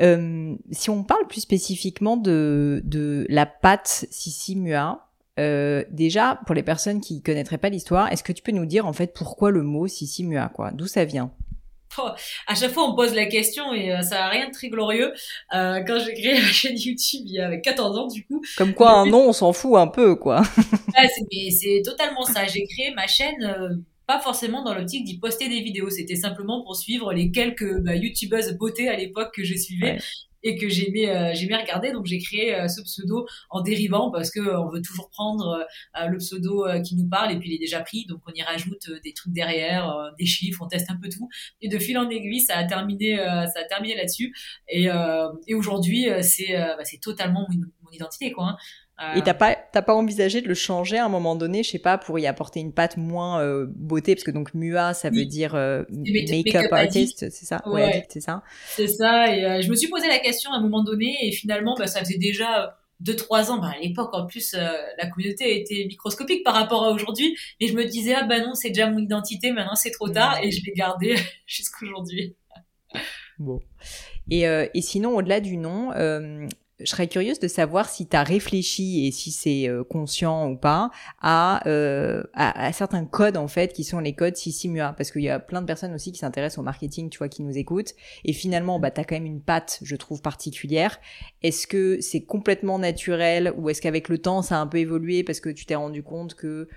A: Euh, si on parle plus spécifiquement de, de la pâte Sissi Mua, euh, déjà, pour les personnes qui connaîtraient pas l'histoire, est-ce que tu peux nous dire en fait pourquoi le mot Sissi Mua, quoi? D'où ça vient?
B: Oh, à chaque fois, on pose la question et euh, ça n'a rien de très glorieux. Euh, quand j'ai créé la chaîne YouTube il y avait 14 ans, du coup.
A: Comme quoi, un nom, on s'en fout un peu, quoi.
B: c'est totalement ça. J'ai créé ma chaîne pas forcément dans l'optique d'y poster des vidéos. C'était simplement pour suivre les quelques bah, youtubeuses beauté à l'époque que je suivais. Et que j'aimais euh, j'aimais regarder donc j'ai créé euh, ce pseudo en dérivant parce que euh, on veut toujours prendre le pseudo qui nous parle et puis il est déjà pris donc on y rajoute des trucs derrière des chiffres on teste un peu tout et de fil en aiguille ça a terminé ça a terminé là-dessus et, et aujourd'hui c'est bah, c'est totalement mon, mon identité quoi hein.
A: Et t'as pas, t'as pas envisagé de le changer à un moment donné, je sais pas, pour y apporter une patte moins euh, beauté, parce que donc MUA, ça veut dire euh, make-up artist, c'est ça?
B: Ouais,
A: c'est ça.
B: C'est ça. Et euh, je me suis posé la question à un moment donné, et finalement, bah, ça faisait déjà deux trois ans. Bah, à l'époque, en plus, la communauté était microscopique par rapport à aujourd'hui, et je me disais ah bah non, c'est déjà mon identité, maintenant c'est trop tard, et je l'ai gardé jusqu'aujourd'hui.
A: Bon. Et, et sinon, au-delà du nom, je serais curieuse de savoir si tu as réfléchi et si c'est euh, conscient ou pas à, euh, à, à, certains codes en fait qui sont les codes Sissimua. Parce qu'il y a plein de personnes aussi qui s'intéressent au marketing, tu vois, qui nous écoutent. Et finalement bah as quand même une patte, je trouve particulière. Est-ce que c'est complètement naturel ou est-ce qu'avec le temps ça a un peu évolué parce que tu t'es rendu compte que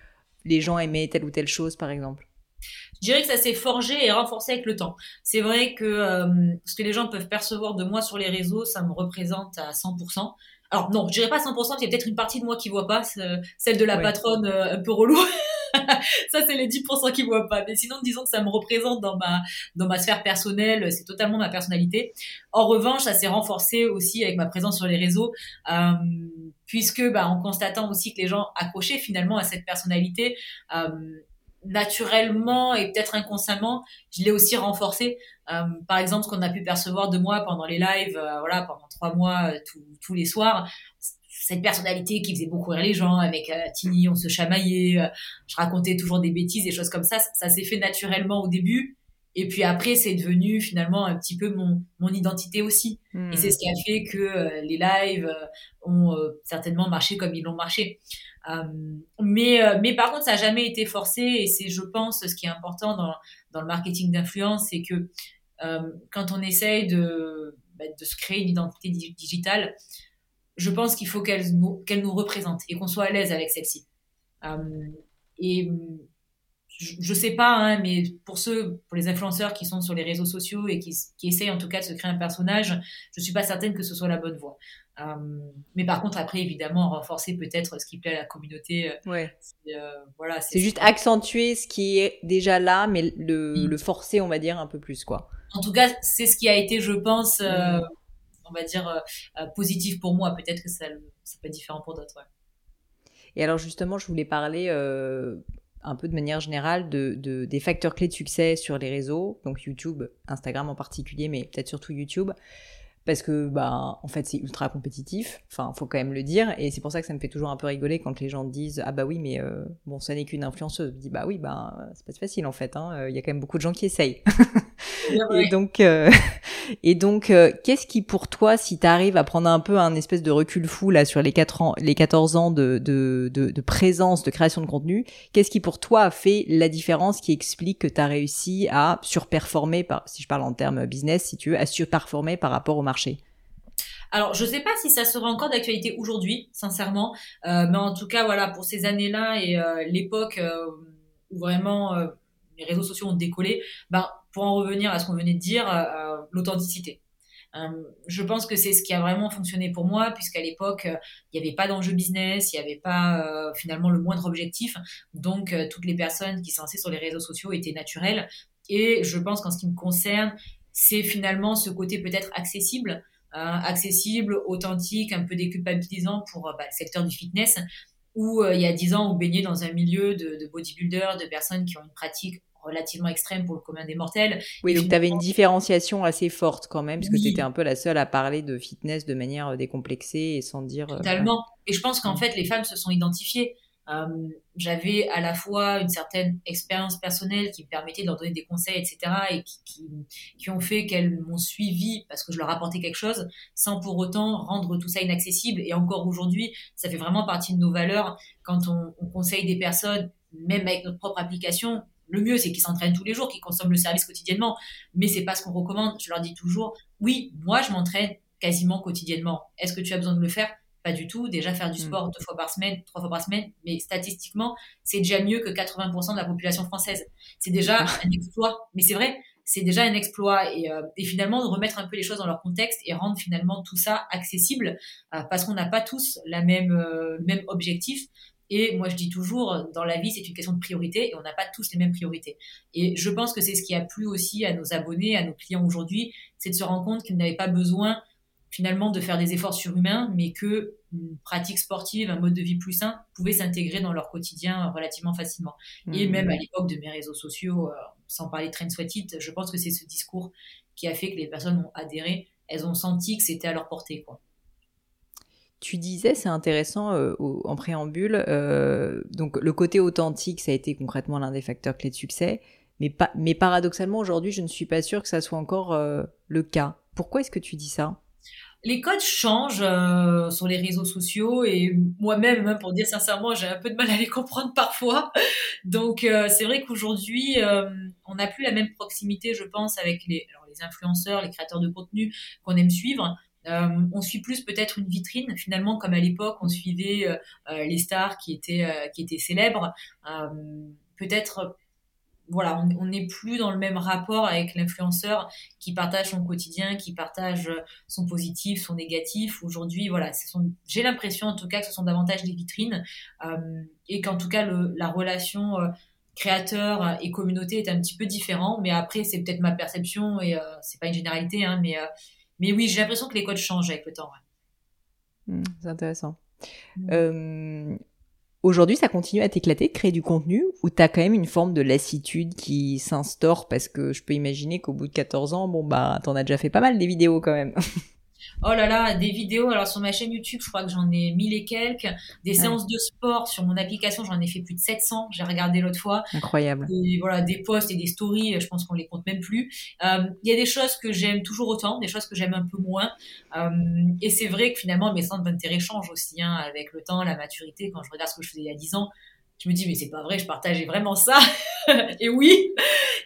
A: les gens aimaient telle ou telle chose par exemple?
B: Je dirais que ça s'est forgé et renforcé avec le temps. C'est vrai que euh, ce que les gens peuvent percevoir de moi sur les réseaux, ça me représente à 100%. Alors non, je dirais pas 100%, parce qu'il y a peut-être une partie de moi qui voit pas, celle de la patronne euh, un peu relou. ça, c'est les 10% qui voient pas. Mais sinon, disons que ça me représente dans ma, dans ma sphère personnelle, c'est totalement ma personnalité. En revanche, ça s'est renforcé aussi avec ma présence sur les réseaux, euh, puisque bah, en constatant aussi que les gens accrochaient finalement à cette personnalité, euh, naturellement et peut-être inconsciemment, je l'ai aussi renforcé. Euh, par exemple, ce qu'on a pu percevoir de moi pendant les lives, euh, voilà, pendant trois mois, euh, tous les soirs, cette personnalité qui faisait beaucoup rire les gens, avec Tini, on se chamaillait, je racontais toujours des bêtises, des choses comme ça. Ça, s'est fait naturellement au début. Et puis après, c'est devenu finalement un petit peu mon, mon identité aussi. Et c'est hmm. ce qui a fait que les lives ont certainement marché comme ils l'ont marché. Euh, mais, euh, mais par contre, ça n'a jamais été forcé et c'est, je pense, ce qui est important dans, dans le marketing d'influence, c'est que euh, quand on essaye de, bah, de se créer une identité digitale, je pense qu'il faut qu'elle nous, qu'elle nous représente et qu'on soit à l'aise avec celle-ci. Je, ne sais pas, hein, mais pour ceux, pour les influenceurs qui sont sur les réseaux sociaux et qui, qui essayent en tout cas de se créer un personnage, je suis pas certaine que ce soit la bonne voie. Euh, mais par contre, après, évidemment, renforcer peut-être ce qui plaît à la communauté.
A: Euh, ouais. Euh, voilà, c'est juste accentuer ce qui est déjà là, mais le, le, forcer, on va dire, un peu plus, quoi.
B: En tout cas, c'est ce qui a été, je pense, on va dire, positif pour moi. Peut-être que ça, ça peut être différent pour d'autres.
A: Et alors, justement, je voulais parler un peu de manière générale de, de, des facteurs clés de succès sur les réseaux, donc YouTube, Instagram en particulier, mais peut-être surtout YouTube parce que bah en fait c'est ultra compétitif enfin faut quand même le dire et c'est pour ça que ça me fait toujours un peu rigoler quand les gens disent ah bah oui mais euh, bon ça n'est qu'une influenceuse. Je dis bah oui bah c'est pas facile en fait hein. il y a quand même beaucoup de gens qui essayent. Et donc euh, et donc euh, qu'est-ce qui pour toi si tu arrives à prendre un peu un espèce de recul fou là sur les 4 ans les 14 ans de, de, de, de présence de création de contenu qu'est-ce qui pour toi a fait la différence qui explique que tu as réussi à surperformer par si je parle en termes business si tu veux à surperformer par rapport au
B: alors, je ne sais pas si ça sera encore d'actualité aujourd'hui, sincèrement, euh, mais en tout cas, voilà, pour ces années-là et euh, l'époque euh, où vraiment les réseaux sociaux ont décollé, ben, pour en revenir à ce qu'on venait de dire, l'authenticité. je pense que c'est ce qui a vraiment fonctionné pour moi, puisqu'à l'époque, il n'y avait pas d'enjeu business, il n'y avait pas finalement le moindre objectif. Donc, toutes les personnes qui lancées sur les réseaux sociaux étaient naturelles. Et je pense qu'en ce qui me concerne, c'est finalement ce côté peut-être accessible Hein, accessible, authentique, un peu déculpabilisant pour euh, bah, le secteur du fitness, où euh, il y a dix ans, on baignait dans un milieu de, de bodybuilders, de personnes qui ont une pratique relativement extrême pour le commun des mortels.
A: Oui, donc tu avais une différenciation assez forte quand même, puisque tu étais un peu la seule à parler de fitness de manière euh, décomplexée et sans dire...
B: Totalement. Et je pense qu'en fait, les femmes se sont identifiées. Euh, j'avais à la fois une certaine expérience personnelle qui me permettait de leur donner des conseils, etc., et qui, ont fait qu'elles m'ont suivi parce que je leur apportais quelque chose, sans pour autant rendre tout ça inaccessible. Et encore aujourd'hui, ça fait vraiment partie de nos valeurs quand on, on conseille des personnes, même avec notre propre application. Le mieux, c'est qu'ils s'entraînent tous les jours, qu'ils consomment le service quotidiennement. Mais c'est pas ce qu'on recommande. Je leur dis toujours, oui, moi, je m'entraîne quasiment quotidiennement. Est-ce que tu as besoin de le faire? Pas du tout. Déjà, faire du mm. sport deux fois par semaine, trois fois par semaine, mais statistiquement, c'est déjà mieux que 80% de la population française. C'est déjà un exploit. Mais c'est vrai, c'est déjà un exploit. Et, euh, et, finalement, de remettre un peu les choses dans leur contexte et rendre finalement tout ça accessible, euh, parce qu'on n'a pas tous la même, euh, le même objectif. Et moi, je dis toujours, dans la vie, c'est une question de priorité et on n'a pas tous les mêmes priorités. Et je pense que c'est ce qui a plu aussi à nos abonnés, à nos clients aujourd'hui, c'est de se rendre compte qu'ils n'avaient pas besoin finalement de faire des efforts surhumains, mais que une pratique sportive, un mode de vie plus sain pouvait s'intégrer dans leur quotidien relativement facilement. Et mmh. même à l'époque de mes réseaux sociaux, euh, sans parler de Train Sweat It, je pense que c'est ce discours qui a fait que les personnes ont adhéré. Elles ont senti que c'était à leur portée. Quoi.
A: Tu disais, c'est intéressant euh, en préambule, euh, donc le côté authentique, ça a été concrètement l'un des facteurs clés de succès, mais, mais paradoxalement aujourd'hui, je ne suis pas sûre que ça soit encore le cas. Pourquoi est-ce que tu dis ça?
B: Les codes changent euh, sur les réseaux sociaux et moi-même, même pour dire sincèrement, j'ai un peu de mal à les comprendre parfois. Donc euh, c'est vrai qu'aujourd'hui, euh, on n'a plus la même proximité, je pense, avec les, les influenceurs, les créateurs de contenu qu'on aime suivre. on suit plus peut-être une vitrine finalement comme à l'époque on suivait les stars qui étaient qui étaient célèbres peut-être voilà, on n'est plus dans le même rapport avec l'influenceur qui partage son quotidien, qui partage son positif, son négatif. Aujourd'hui, voilà, j'ai l'impression en tout cas que ce sont davantage des vitrines euh, et qu'en tout cas la relation euh, créateur et communauté est un petit peu différent. Mais après, c'est peut-être ma perception et euh, c'est pas une généralité, hein, mais mais oui, j'ai l'impression que les codes changent avec le temps.
A: Mmh, c'est intéressant. Mmh Aujourd'hui, ça continue à t'éclater créer du contenu ou t'as quand même une forme de lassitude qui s'instaure parce que je peux imaginer qu'au bout de 14 ans, bon bah t'en as déjà fait pas mal des vidéos quand même.
B: Oh là là, des vidéos. Alors sur ma chaîne YouTube, je crois que j'en ai mille et quelques. Des séances de sport sur mon application, j'en ai fait plus de 700. J'ai regardé l'autre fois.
A: Incroyable.
B: Et voilà, des posts et des stories, je pense qu'on les compte même plus. Euh, il y a des choses que j'aime toujours autant, des choses que j'aime un peu moins. Euh, et c'est vrai que finalement, mes centres d'intérêt changent aussi hein, avec le temps, la maturité. Quand je regarde ce que je faisais il y a 10 ans, je me dis mais c'est pas vrai, je partageais vraiment ça. et oui.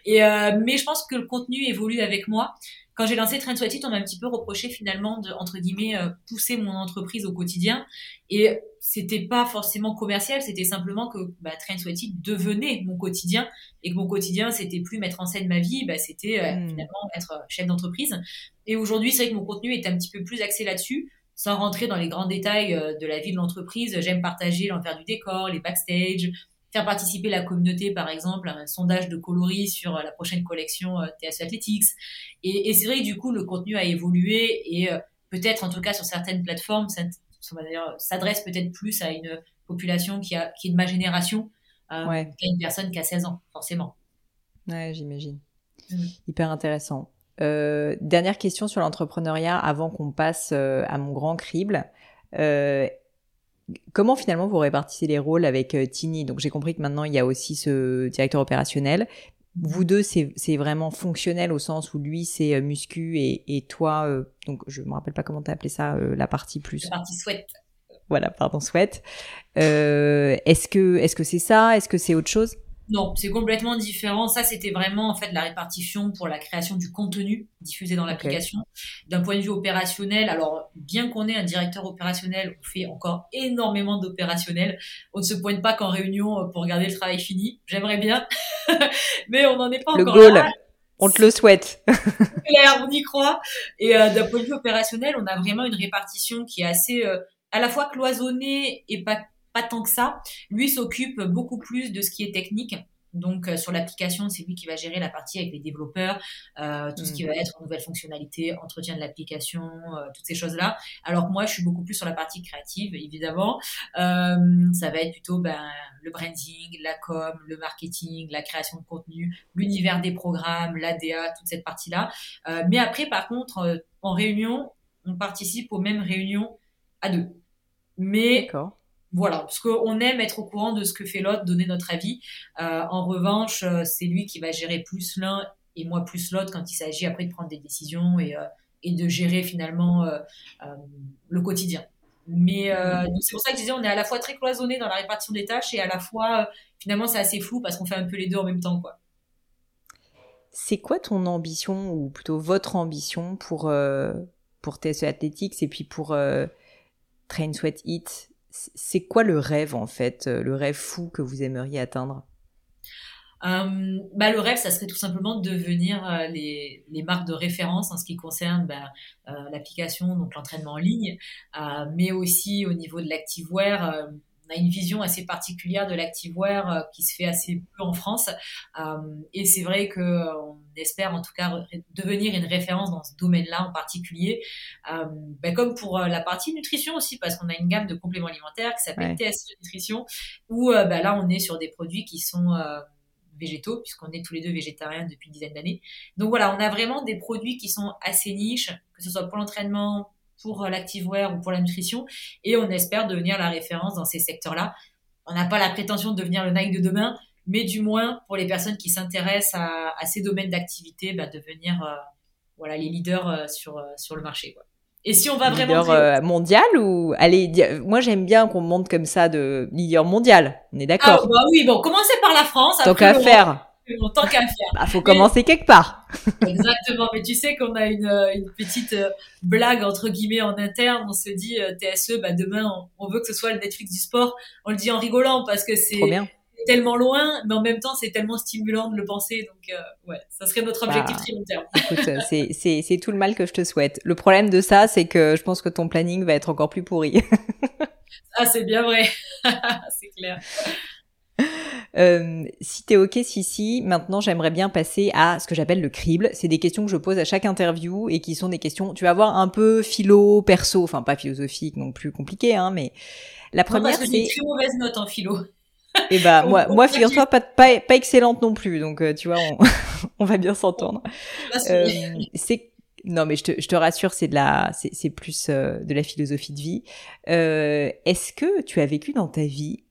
B: Et euh, mais je pense que le contenu évolue avec moi quand j'ai lancé Trend It, on m'a un petit peu reproché finalement de, entre guillemets, euh, pousser mon entreprise au quotidien. Et c'était pas forcément commercial, c'était simplement que bah, Trend It devenait mon quotidien et que mon quotidien, c'était plus mettre en scène ma vie, bah, c'était euh, hmm. finalement être chef d'entreprise. Et aujourd'hui, c'est vrai que mon contenu est un petit peu plus axé là-dessus sans rentrer dans les grands détails euh, de la vie de l'entreprise, j'aime partager l'envers du décor, les backstage, faire participer la communauté, par exemple, à un sondage de coloris sur la prochaine collection euh, TS Athletics. Et, et c'est vrai, du coup, le contenu a évolué et euh, peut-être, en tout cas, sur certaines plateformes, s'adresse peut-être plus à une population qui, a, qui est de ma génération euh, qu'à une personne qui a 16 ans, forcément.
A: Ouais, j'imagine. Mm. Hyper intéressant. Euh, dernière question sur l'entrepreneuriat avant qu'on passe à mon grand crible. Euh, Comment finalement vous répartissez les rôles avec euh, Tini? Donc j'ai compris que maintenant il y a aussi ce directeur opérationnel. Vous deux, c'est vraiment fonctionnel au sens où lui c'est euh, muscu et, et toi, euh, donc je me rappelle pas comment t'as appelé ça, la partie plus.
B: La partie sweat.
A: Voilà, pardon, sweat. est-ce que est-ce que c'est ça? Est-ce que c'est autre chose?
B: Non, c'est complètement différent. Ça, c'était vraiment en fait la répartition pour la création du contenu diffusé dans l'application. D'un point de vue opérationnel, alors bien qu'on ait un directeur opérationnel, on fait encore énormément d'opérationnel. On ne se pointe pas qu'en réunion euh, pour regarder le travail fini. J'aimerais bien, mais on n'en est pas encore là.
A: On te le souhaite.
B: Claire, on y croit. Et euh, d'un point de vue opérationnel, on a vraiment une répartition qui est assez euh, à la fois cloisonnée et pas pas tant que ça. Lui s'occupe beaucoup plus de ce qui est technique. Donc euh, sur l'application, c'est lui qui va gérer la partie avec les développeurs, euh, tout ce qui mm. va être nouvelles fonctionnalités, entretien de l'application, euh, toutes ces choses-là. Alors que moi, je suis beaucoup plus sur la partie créative, évidemment. ça va être plutôt ben, le branding, la com, le marketing, la création de contenu, l'univers des programmes, l'ADA, toute cette partie-là. mais après, par contre, en réunion, on participe aux mêmes réunions à deux. Mais voilà, parce qu'on aime être au courant de ce que fait l'autre, donner notre avis. Euh, en revanche, euh, c'est lui qui va gérer plus l'un et moi plus l'autre quand il s'agit après de prendre des décisions et, euh, de gérer finalement le quotidien. Mais c'est pour ça que je disais, on est à la fois très cloisonné dans la répartition des tâches et à la fois, finalement, c'est assez flou parce qu'on fait un peu les deux en même temps, quoi.
A: C'est quoi ton ambition, ou plutôt votre ambition pour, pour TSE Athletics et puis pour Train Sweat Eat c'est quoi le rêve en fait, euh, le rêve fou que vous aimeriez atteindre?
B: Euh, bah, le rêve, ça serait tout simplement de devenir euh, les, marques de référence en ce qui concerne bah, l'application, donc l'entraînement en ligne, mais aussi au niveau de l'activewear on a une vision assez particulière de l'activewear euh, qui se fait assez peu en France. Euh, et c'est vrai qu'on espère en tout cas devenir une référence dans ce domaine-là en particulier. Euh, ben comme pour la partie nutrition aussi, parce qu'on a une gamme de compléments alimentaires qui s'appelle TS Nutrition, où ben là on est sur des produits qui sont végétaux, puisqu'on est tous les deux végétariens depuis une dizaine d'années. Donc voilà, on a vraiment des produits qui sont assez niches, que ce soit pour l'entraînement, pour euh, l'activewear ou pour la nutrition. Et on espère devenir la référence dans ces secteurs-là. On n'a pas la prétention de devenir le Nike de demain, mais du moins pour les personnes qui s'intéressent à, ces domaines d'activité, bah, devenir euh, voilà, les leaders euh, sur, sur le marché. Et si on va vraiment
A: leader mondial ou allez moi j'aime bien qu'on monte comme ça de leader mondial on est d'accord
B: ah, bah oui bon commencez par la France
A: tant qu'à faire
B: tant qu'à faire.
A: Bah, faut commencer quelque part.
B: Exactement. Mais tu sais qu'on a une, euh, une petite euh, blague entre guillemets en interne. On se dit euh, TSE, bah demain on, veut que ce soit le Netflix du sport. On le dit en rigolant parce que c'est tellement loin, mais en même temps c'est tellement stimulant de le penser. Donc ouais, ça serait notre objectif bah.
A: Écoute, c'est tout le mal que je te souhaite. Le problème de ça, c'est que je pense que ton planning va être encore plus pourri.
B: ah c'est bien vrai, c'est clair.
A: Euh, si t'es ok, si si, maintenant j'aimerais bien passer à ce que j'appelle le crible. C'est des questions que je pose à chaque interview et qui sont des questions, tu vas voir un peu philo, perso, enfin pas philosophique non plus compliqué, hein, mais la première c'est.
B: J'ai très mauvaise note en philo.
A: Et eh bah moi, moi figure-toi pas, pas, pas excellente non plus, donc euh, tu vois, on, on va bien s'entendre. Euh, c'est non, mais je te, je te rassure, c'est de la, c'est plus euh, de la philosophie de vie. Euh, Est-ce que tu as vécu dans ta vie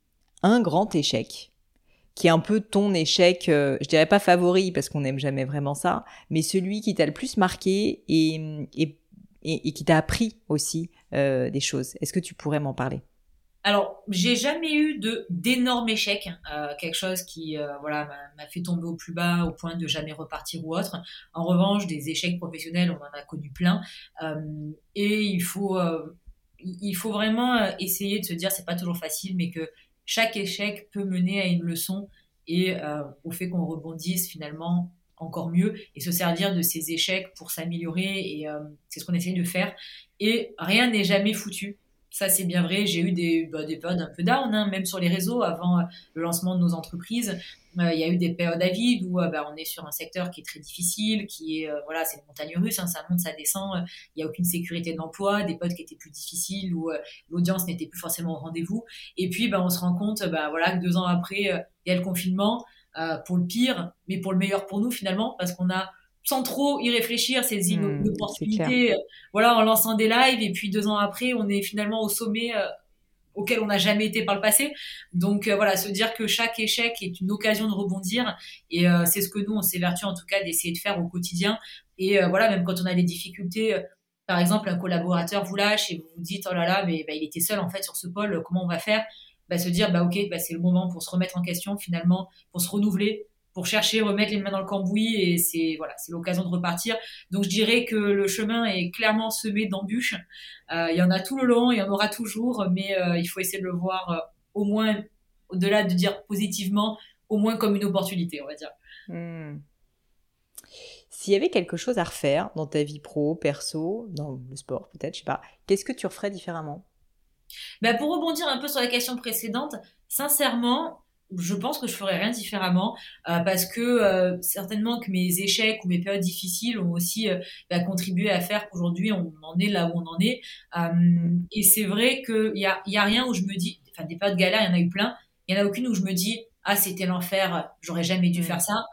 A: un grand échec qui est un peu ton échec, euh, je dirais pas favori parce qu'on n'aime jamais vraiment ça, mais celui qui t'a le plus marqué et, qui t'a appris aussi euh, des choses. Est-ce que tu pourrais m'en parler?
B: Alors, j'ai jamais eu de d'énormes échecs, euh, quelque chose qui voilà m'a fait tomber au plus bas au point de jamais repartir ou autre. En revanche, des échecs professionnels, on en a connu plein, et il faut il faut vraiment essayer de se dire c'est pas toujours facile, mais que chaque échec peut mener à une leçon et euh, au fait qu'on rebondisse finalement encore mieux et se servir de ces échecs pour s'améliorer et c'est ce qu'on essaie de faire. Et rien n'est jamais foutu ça c'est bien vrai. J'ai eu des, bah, des périodes un peu down, hein, même sur les réseaux avant euh, le lancement de nos entreprises. Euh, il y a eu des périodes à vide où euh, bah, on est sur un secteur qui est très difficile, qui est voilà, c'est une montagne russe, hein, ça monte, ça descend. Il n'y a aucune sécurité d'emploi, des potes qui étaient plus difficiles où l'audience n'était plus forcément au rendez-vous. Et puis bah, on se rend compte, bah, voilà, que deux ans après, il y a le confinement pour le pire, mais pour le meilleur pour nous finalement, parce qu'on a sans trop y réfléchir, ces mmh, opportunités, euh, voilà, en lançant des lives, et puis deux ans après, on est finalement au sommet euh, auquel on n'a jamais été par le passé. Donc euh, voilà, se dire que chaque échec est une occasion de rebondir, et c'est ce que nous, on s'évertue en tout cas d'essayer de faire au quotidien. Et voilà, même quand on a des difficultés, par exemple, un collaborateur vous lâche et vous vous dites, oh là là, mais bah, il était seul en fait sur ce pôle, comment on va faire? Bah, Se dire, bah ok, bah, c'est le moment pour se remettre en question finalement, pour se renouveler, pour chercher, remettre les mains dans le cambouis et c'est voilà, c'est l'occasion de repartir. Donc je dirais que le chemin est clairement semé d'embûches. Euh, il y en a tout le long, il y en aura toujours, mais euh, il faut essayer de le voir euh, au moins au-delà de dire positivement, au moins comme une opportunité, on va dire. Hmm.
A: S'il y avait quelque chose à refaire dans ta vie pro, perso, dans le sport peut-être, je sais pas, qu'est-ce que tu referais différemment?
B: Bah pour rebondir un peu sur la question précédente, sincèrement, je pense que je ferais rien différemment euh, parce que euh, certainement que mes échecs ou mes périodes difficiles ont aussi euh, bah, contribué à faire qu'aujourd'hui on en est là où on en est. et c'est vrai qu'il y a, y a rien où je me dis, enfin des périodes galères, il y en a eu plein. Il y en a aucune où je me dis ah c'était l'enfer, j'aurais jamais dû faire ça.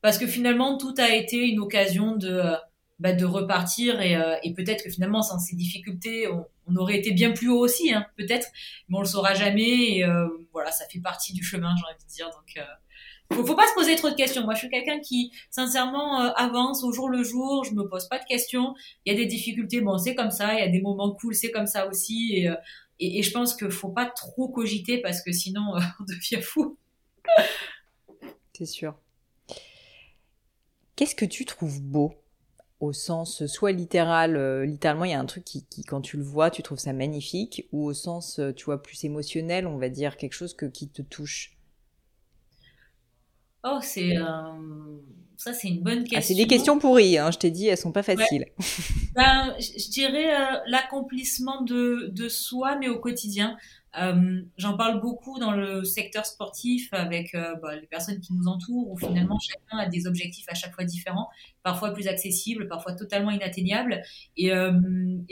B: Parce que finalement tout a été une occasion de bah, de repartir et, euh, et peut-être que finalement sans ces difficultés on, on aurait été bien plus haut aussi hein, peut-être. Mais on le saura jamais et euh, voilà ça fait partie du chemin j'ai envie de dire. Donc euh, faut, pas se poser trop de questions. Moi je suis quelqu'un qui sincèrement euh, avance au jour le jour. Je me pose pas de questions. Il y a des difficultés. Bon c'est comme ça. Il y a des moments cool. C'est comme ça aussi. Et, et, et je pense que faut pas trop cogiter parce que sinon on devient fou.
A: C'est sûr. Qu'est-ce que tu trouves beau? Au sens soit littéral, euh, littéralement il y a un truc qui, qui, quand tu le vois, tu trouves ça magnifique, ou au sens, euh, tu vois, plus émotionnel, on va dire quelque chose que, qui te touche?
B: Oh, c'est euh, ça, c'est une bonne question. Ah,
A: c'est des questions pourries, hein, je t'ai dit, elles sont pas faciles.
B: ben, je dirais l'accomplissement de, de soi, mais au quotidien. Euh, J'en parle beaucoup dans le secteur sportif avec euh, bah, les personnes qui nous entourent, où finalement chacun a des objectifs à chaque fois différents, parfois plus accessibles, parfois totalement inatteignables. Et, euh,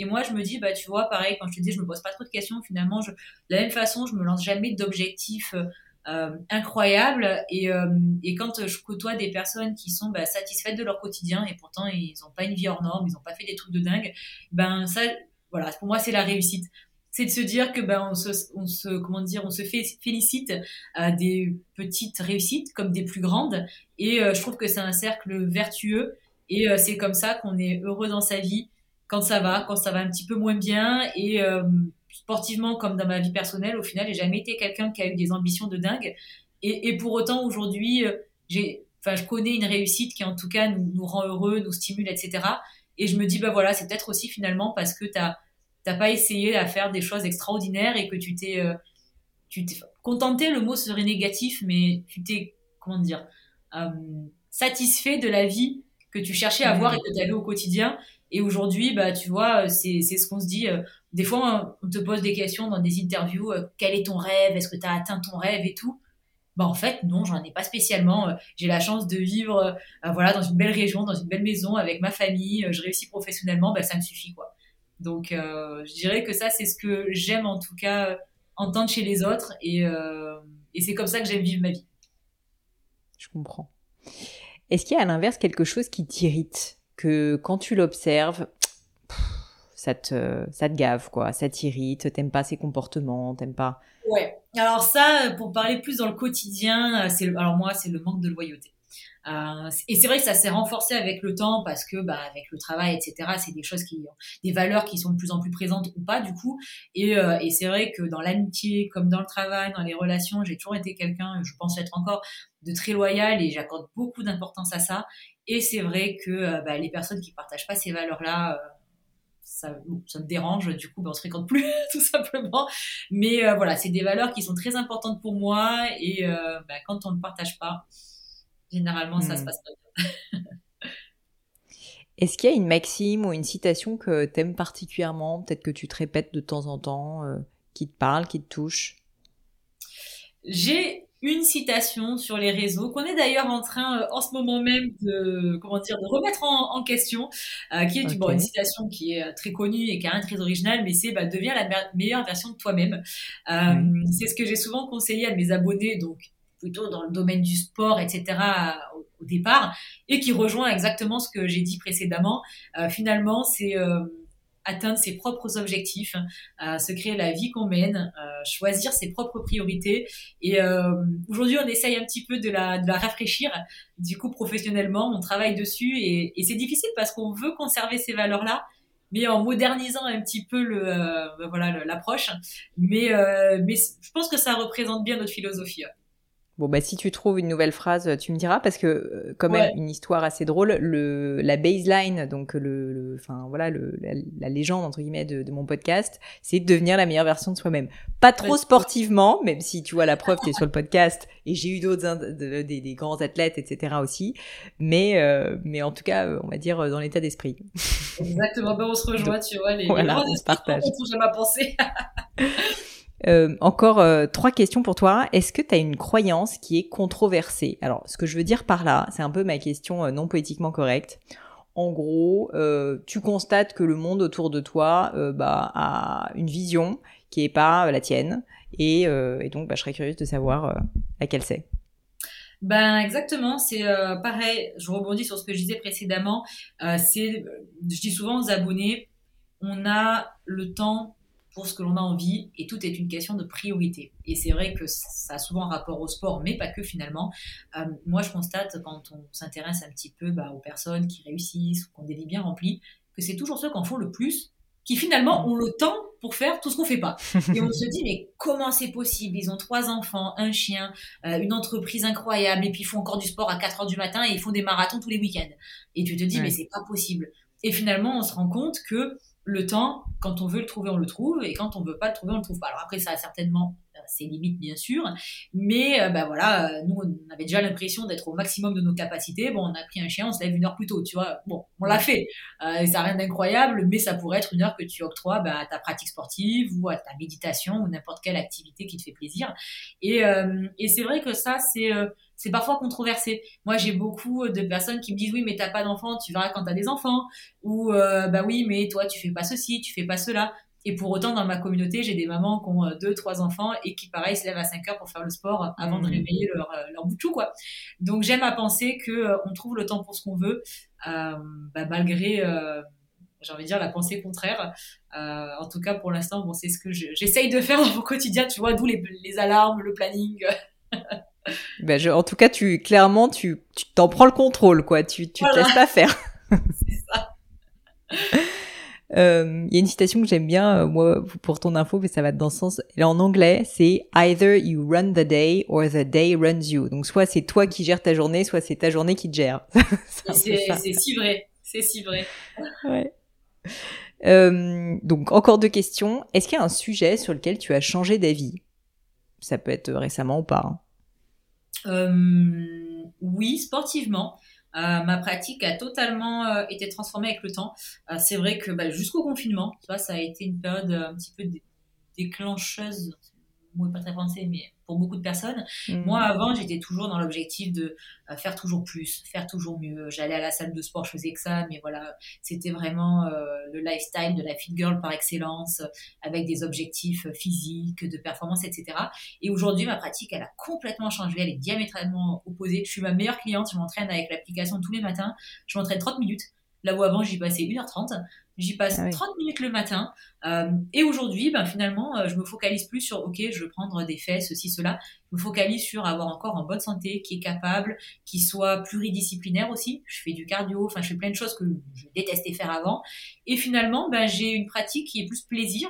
B: moi, je me dis, bah, tu vois, pareil, quand je te dis, je me pose pas trop de questions, finalement, de la même façon, je me lance jamais d'objectifs euh, euh, et quand je côtoie des personnes qui sont bah, satisfaites de leur quotidien et pourtant ils n'ont pas une vie hors norme, ils n'ont pas fait des trucs de dingue, ben ça, voilà, pour moi, c'est la réussite c'est de se dire que ben on se, comment dire on se félicite à des petites réussites comme des plus grandes. Et euh, je trouve que c'est un cercle vertueux. Et euh, c'est comme ça qu'on est heureux dans sa vie quand ça va quand ça va un petit peu moins bien. Et euh, sportivement comme dans ma vie personnelle au final j'ai jamais été quelqu'un qui a eu des ambitions de dingue. Et, pour autant aujourd'hui j'ai enfin je connais une réussite qui en tout cas nous, rend heureux nous stimule etc et je me dis ben voilà c'est peut-être aussi finalement parce que tu as t'as pas essayé à faire des choses extraordinaires et que tu t'es euh, tu t'es contenté le mot serait négatif mais tu t'es comment dire euh, satisfait de la vie que tu cherchais à avoir et que tu avais au quotidien et aujourd'hui bah tu vois c'est c'est ce qu'on se dit euh, des fois on te pose des questions dans des interviews quel est ton rêve? Est-ce que tu as atteint ton rêve et tout? Bah en fait non, j'en ai pas spécialement. J'ai la chance de vivre voilà dans une belle région, dans une belle maison avec ma famille. Je réussis professionnellement, bah, ça me suffit quoi. Donc je dirais que ça c'est ce que j'aime en tout cas entendre chez les autres et, et c'est comme ça que j'aime vivre ma vie.
A: Je comprends. Est-ce qu'il y a à l'inverse quelque chose qui t'irrite que quand tu l'observes, ça te, ça te gave, quoi. Ça t'irrite, t'aimes pas ses comportements, t'aimes pas?
B: Ouais. Alors ça, pour parler plus dans le quotidien, c'est alors moi, c'est le manque de loyauté. Euh, et c'est vrai que ça s'est renforcé avec le temps parce que, bah, avec le travail, etc., c'est des choses qui, des valeurs qui sont de plus en plus présentes ou pas, du coup. Et, euh, et c'est vrai que dans l'amitié, comme dans le travail, dans les relations, j'ai toujours été quelqu'un, je pense être encore, de très loyal et j'accorde beaucoup d'importance à ça. Et c'est vrai que euh, bah, les personnes qui partagent pas ces valeurs-là, ça, me dérange, du coup, ben, on se fréquente plus, tout simplement. Mais voilà, c'est des valeurs qui sont très importantes pour moi et bah, quand on ne partage pas, généralement, ça se hmm. passe pas bien.
A: Est-ce qu'il y a une maxime ou une citation que tu aimes particulièrement, peut-être que tu te répètes de temps en temps, euh, qui te parle, qui te touche?
B: J'ai une citation sur les réseaux qu'on est d'ailleurs en train euh, en ce moment même de comment dire de remettre en, question euh, qui est une citation qui est très connue et qui est très originale mais c'est bah, deviens la meilleure version de toi-même c'est ce que j'ai souvent conseillé à mes abonnés donc plutôt dans le domaine du sport, etc. au, départ, et qui rejoint exactement ce que j'ai dit précédemment. Euh, finalement, c'est euh, atteindre ses propres objectifs, euh, se créer la vie qu'on mène, choisir ses propres priorités. Et aujourd'hui, on essaye un petit peu de la, de la rafraîchir. Du coup, professionnellement, on travaille dessus, et, et c'est difficile parce qu'on veut conserver ces valeurs-là, mais en modernisant un petit peu le voilà l'approche mais mais je pense que ça représente bien notre philosophie
A: Bon, bah, si tu trouves une nouvelle phrase, tu me diras, parce que, euh, quand même, une histoire assez drôle, le, la baseline, donc le, enfin, voilà, le, la, légende, entre guillemets, de, de mon podcast, c'est de devenir la meilleure version de soi-même. Pas trop sportivement, même si, tu vois, la preuve, t'es sur le podcast, et j'ai eu d'autres, des, des, grands athlètes, etc. aussi, mais, euh, mais en tout cas, euh, on va dire, dans l'état d'esprit.
B: Exactement, ben, on se rejoint, tu vois, les, voilà, on se partage. jamais à penser.
A: Euh, encore euh, trois questions pour toi. Est-ce que tu as une croyance qui est controversée? Alors, ce que je veux dire par là, c'est un peu ma question euh, non politiquement correcte. En gros, tu constates que le monde autour de toi bah, a une vision qui est pas la tienne, et, et donc bah, je serais curieuse de savoir laquelle c'est.
B: Ben exactement, c'est pareil. Je rebondis sur ce que je disais précédemment. c'est, je dis souvent aux abonnés, on a le temps pour ce que l'on a envie et tout est une question de priorité. Et c'est vrai que ça a souvent un rapport au sport, mais pas que finalement. Euh, moi, je constate quand on s'intéresse un petit peu bah, aux personnes qui réussissent ou qui ont des vies bien remplies, que c'est toujours ceux qui en font le plus qui finalement ont le temps pour faire tout ce qu'on fait pas. Et on se dit, mais comment c'est possible? Ils ont trois enfants, un chien, euh, une entreprise incroyable, et puis ils font encore du sport à 4 heures du matin et ils font des marathons tous les week-ends. Et tu te dis, mais c'est pas possible. Et finalement, on se rend compte que le temps, quand on veut le trouver, on le trouve, et quand on veut pas le trouver, on le trouve pas. Alors après, ça a certainement ses limites, bien sûr, mais euh, bah voilà, euh, nous, on avait déjà l'impression d'être au maximum de nos capacités. Bon, on a pris un chien, on se lève une heure plus tôt, tu vois. Bon, on l'a fait. ça n'a rien d'incroyable, mais ça pourrait être une heure que tu octroies bah, à ta pratique sportive ou à ta méditation ou n'importe quelle activité qui te fait plaisir. Et, et c'est vrai que ça, c'est c'est parfois controversé. Moi, j'ai beaucoup de personnes qui me disent oui, mais t'as pas d'enfants, tu verras quand t'as des enfants, ou euh, bah oui, mais toi tu fais pas ceci, tu fais pas cela. Et pour autant, dans ma communauté, j'ai des mamans qui ont euh, deux, trois enfants et qui, pareil, se lèvent à 5 heures pour faire le sport avant de mmh. réveiller leur, euh, leur bout de chou, quoi. Donc, j'aime à penser que on trouve le temps pour ce qu'on veut, bah, malgré, j'ai envie de dire, la pensée contraire. en tout cas, pour l'instant, bon, c'est ce que j'essaye de faire dans mon quotidien, tu vois, d'où les, les alarmes, le planning.
A: Ben je, en tout cas, tu clairement, tu t'en prends le contrôle, quoi. Tu, tu te laisses pas faire. C'est ça. Il euh, y a une citation que j'aime bien, euh, moi, pour ton info, mais ça va dans ce sens. En anglais, c'est Either you run the day or the day runs you. Donc, soit c'est toi qui gères ta journée, soit c'est ta journée qui te gère.
B: c'est si vrai. C'est si vrai.
A: Ouais. Euh, donc, encore deux questions. Est-ce qu'il y a un sujet sur lequel tu as changé d'avis? Ça peut être récemment ou pas. Hein.
B: Oui, sportivement. Euh, ma pratique a totalement euh, été transformée avec le temps. c'est vrai que bah, jusqu'au confinement, ça a été une période un petit peu déclencheuse, le mot pas très français, mais pour beaucoup de personnes.
A: Mhm.
B: Moi, avant, j'étais toujours dans l'objectif de euh, faire toujours plus, faire toujours mieux. J'allais à la salle de sport, je faisais que ça, mais voilà, c'était vraiment euh, le lifestyle de la fit girl par excellence, avec des objectifs physiques, de performance, etc. Et aujourd'hui, ma pratique, elle a complètement changé, elle est diamétralement opposée. Je suis ma meilleure cliente, je m'entraîne avec l'application tous les matins, je m'entraîne 30 minutes. Là où avant, j'y passais 1h30. J'y passe
A: Ah oui.
B: 30 minutes le matin. Euh, et aujourd'hui, ben, finalement, euh, je me focalise plus sur, OK, je veux prendre des fesses, ceci, cela. Je me focalise sur avoir encore en bonne santé, qui est capable, qui soit pluridisciplinaire aussi. Je fais du cardio, enfin, je fais plein de choses que je détestais faire avant. Et finalement, ben, j'ai une pratique qui est plus plaisir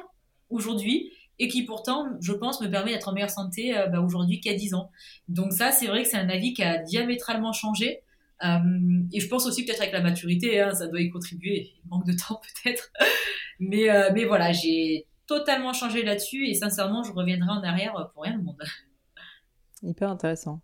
B: aujourd'hui et qui pourtant, je pense, me permet d'être en meilleure santé euh, ben, aujourd'hui qu'à 10 ans. Donc ça, c'est vrai que c'est un avis qui a diamétralement changé. Euh, et je pense aussi peut-être avec la maturité, hein, ça doit y contribuer. Il manque de temps peut-être. mais, euh, mais voilà, j'ai totalement changé là-dessus et sincèrement, je reviendrai en arrière pour rien au monde.
A: Hyper intéressant.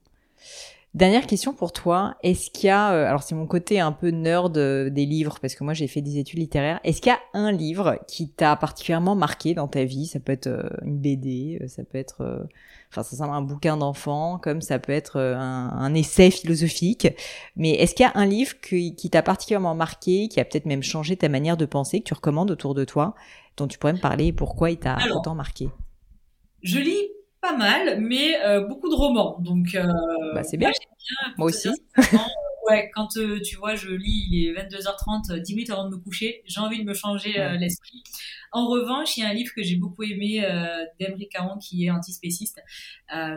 A: Dernière question pour toi. Est-ce qu'il y a, euh, alors c'est mon côté un peu nerd euh, des livres, parce que moi j'ai fait des études littéraires. Est-ce qu'il y a un livre qui t'a particulièrement marqué dans ta vie? Ça peut être euh, une BD, ça peut être, enfin ça semble un bouquin d'enfant, comme ça peut être un, un essai philosophique. Mais est-ce qu'il y a un livre qui, qui t'a particulièrement marqué, qui a peut-être même changé ta manière de penser, que tu recommandes autour de toi, dont tu pourrais me parler? Et pourquoi il t'a autant marqué?
B: Je lis pas mal, mais euh, beaucoup de romans. Donc, euh,
A: Bah c'est bien.
B: moi, bien,
A: aussi.
B: dire euh, ouais, quand tu vois, je lis, il est 22h30, euh, 10 minutes avant de me coucher, j'ai envie de me changer
A: Ouais.
B: l'esprit. En revanche, il y a un livre que j'ai beaucoup aimé euh, d'Emery Caron qui est antispéciste euh,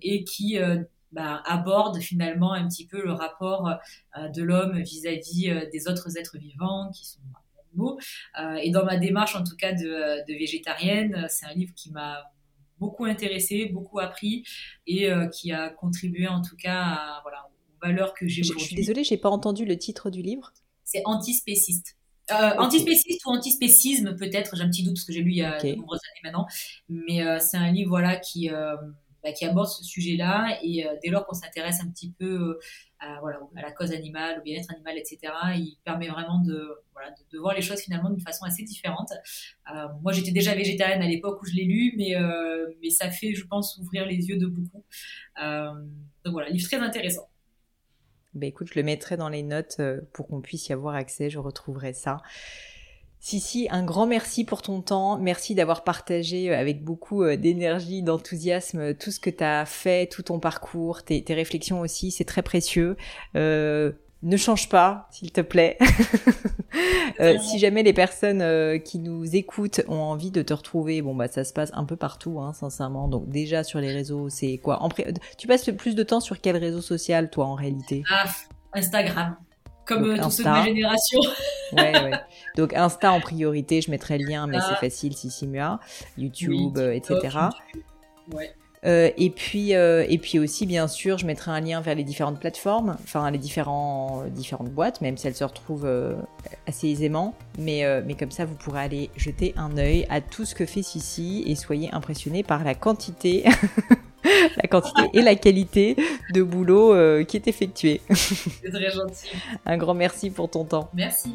B: et qui euh, bah, aborde finalement un petit peu le rapport de l'homme vis-à-vis des autres êtres vivants qui sont animaux. Et dans ma démarche, en tout cas de, de végétarienne, c'est un livre qui m'a beaucoup intéressé, beaucoup appris et euh, qui a contribué en tout cas à, voilà, aux valeurs que j'ai
A: Je, je suis désolée, j'ai pas entendu le titre du livre.
B: C'est antispéciste. Euh, Antispéciste ou antispécisme peut-être, j'ai un petit doute parce que j'ai lu il y a de nombreuses années maintenant, mais euh, c'est un livre voilà qui euh, bah, qui aborde ce sujet-là et euh, dès lors qu'on s'intéresse un petit peu euh, à la cause animale, au bien-être animal, etc. Il permet vraiment de voilà de, voir les choses finalement d'une façon assez différente. Euh, moi j'étais déjà végétarienne à l'époque où je l'ai lu, mais mais ça fait je pense ouvrir les yeux de beaucoup. Donc voilà, livre très intéressant.
A: Ben écoute, je le mettrai dans les notes pour qu'on puisse y avoir accès, je retrouverai ça. Sissi, un grand merci pour ton temps. Merci d'avoir partagé euh, avec beaucoup euh, d'énergie, d'enthousiasme euh, tout ce que tu as fait, tout ton parcours, tes, tes réflexions aussi. C'est très précieux. Euh, ne change pas, s'il te plaît. Euh, si jamais les personnes euh, qui nous écoutent ont envie de te retrouver, bon bah ça se passe un peu partout, hein, sincèrement. Donc déjà sur les réseaux, c'est quoi? En pré- Tu passes le plus de temps sur quel réseau social, toi, en réalité?
B: Ah, Instagram. Comme euh, tous ceux de ma génération.
A: Ouais, ouais. Donc Insta en priorité, je mettrai le lien, mais
B: Ah.
A: c'est facile, Sissimua, YouTube,
B: Oui,
A: euh,
B: TikTok,
A: etc.
B: YouTube. Ouais.
A: Euh, et puis, euh, et puis aussi, bien sûr, je mettrai un lien vers les différentes plateformes, enfin les différents, différentes boîtes, même si elles se retrouvent euh, assez aisément. Mais, mais comme ça, vous pourrez aller jeter un œil à tout ce que fait Sissi et soyez impressionnés par la quantité, la quantité et la qualité de boulot euh, qui est effectué.
B: C'est très gentil.
A: Un grand merci pour ton temps.
B: Merci.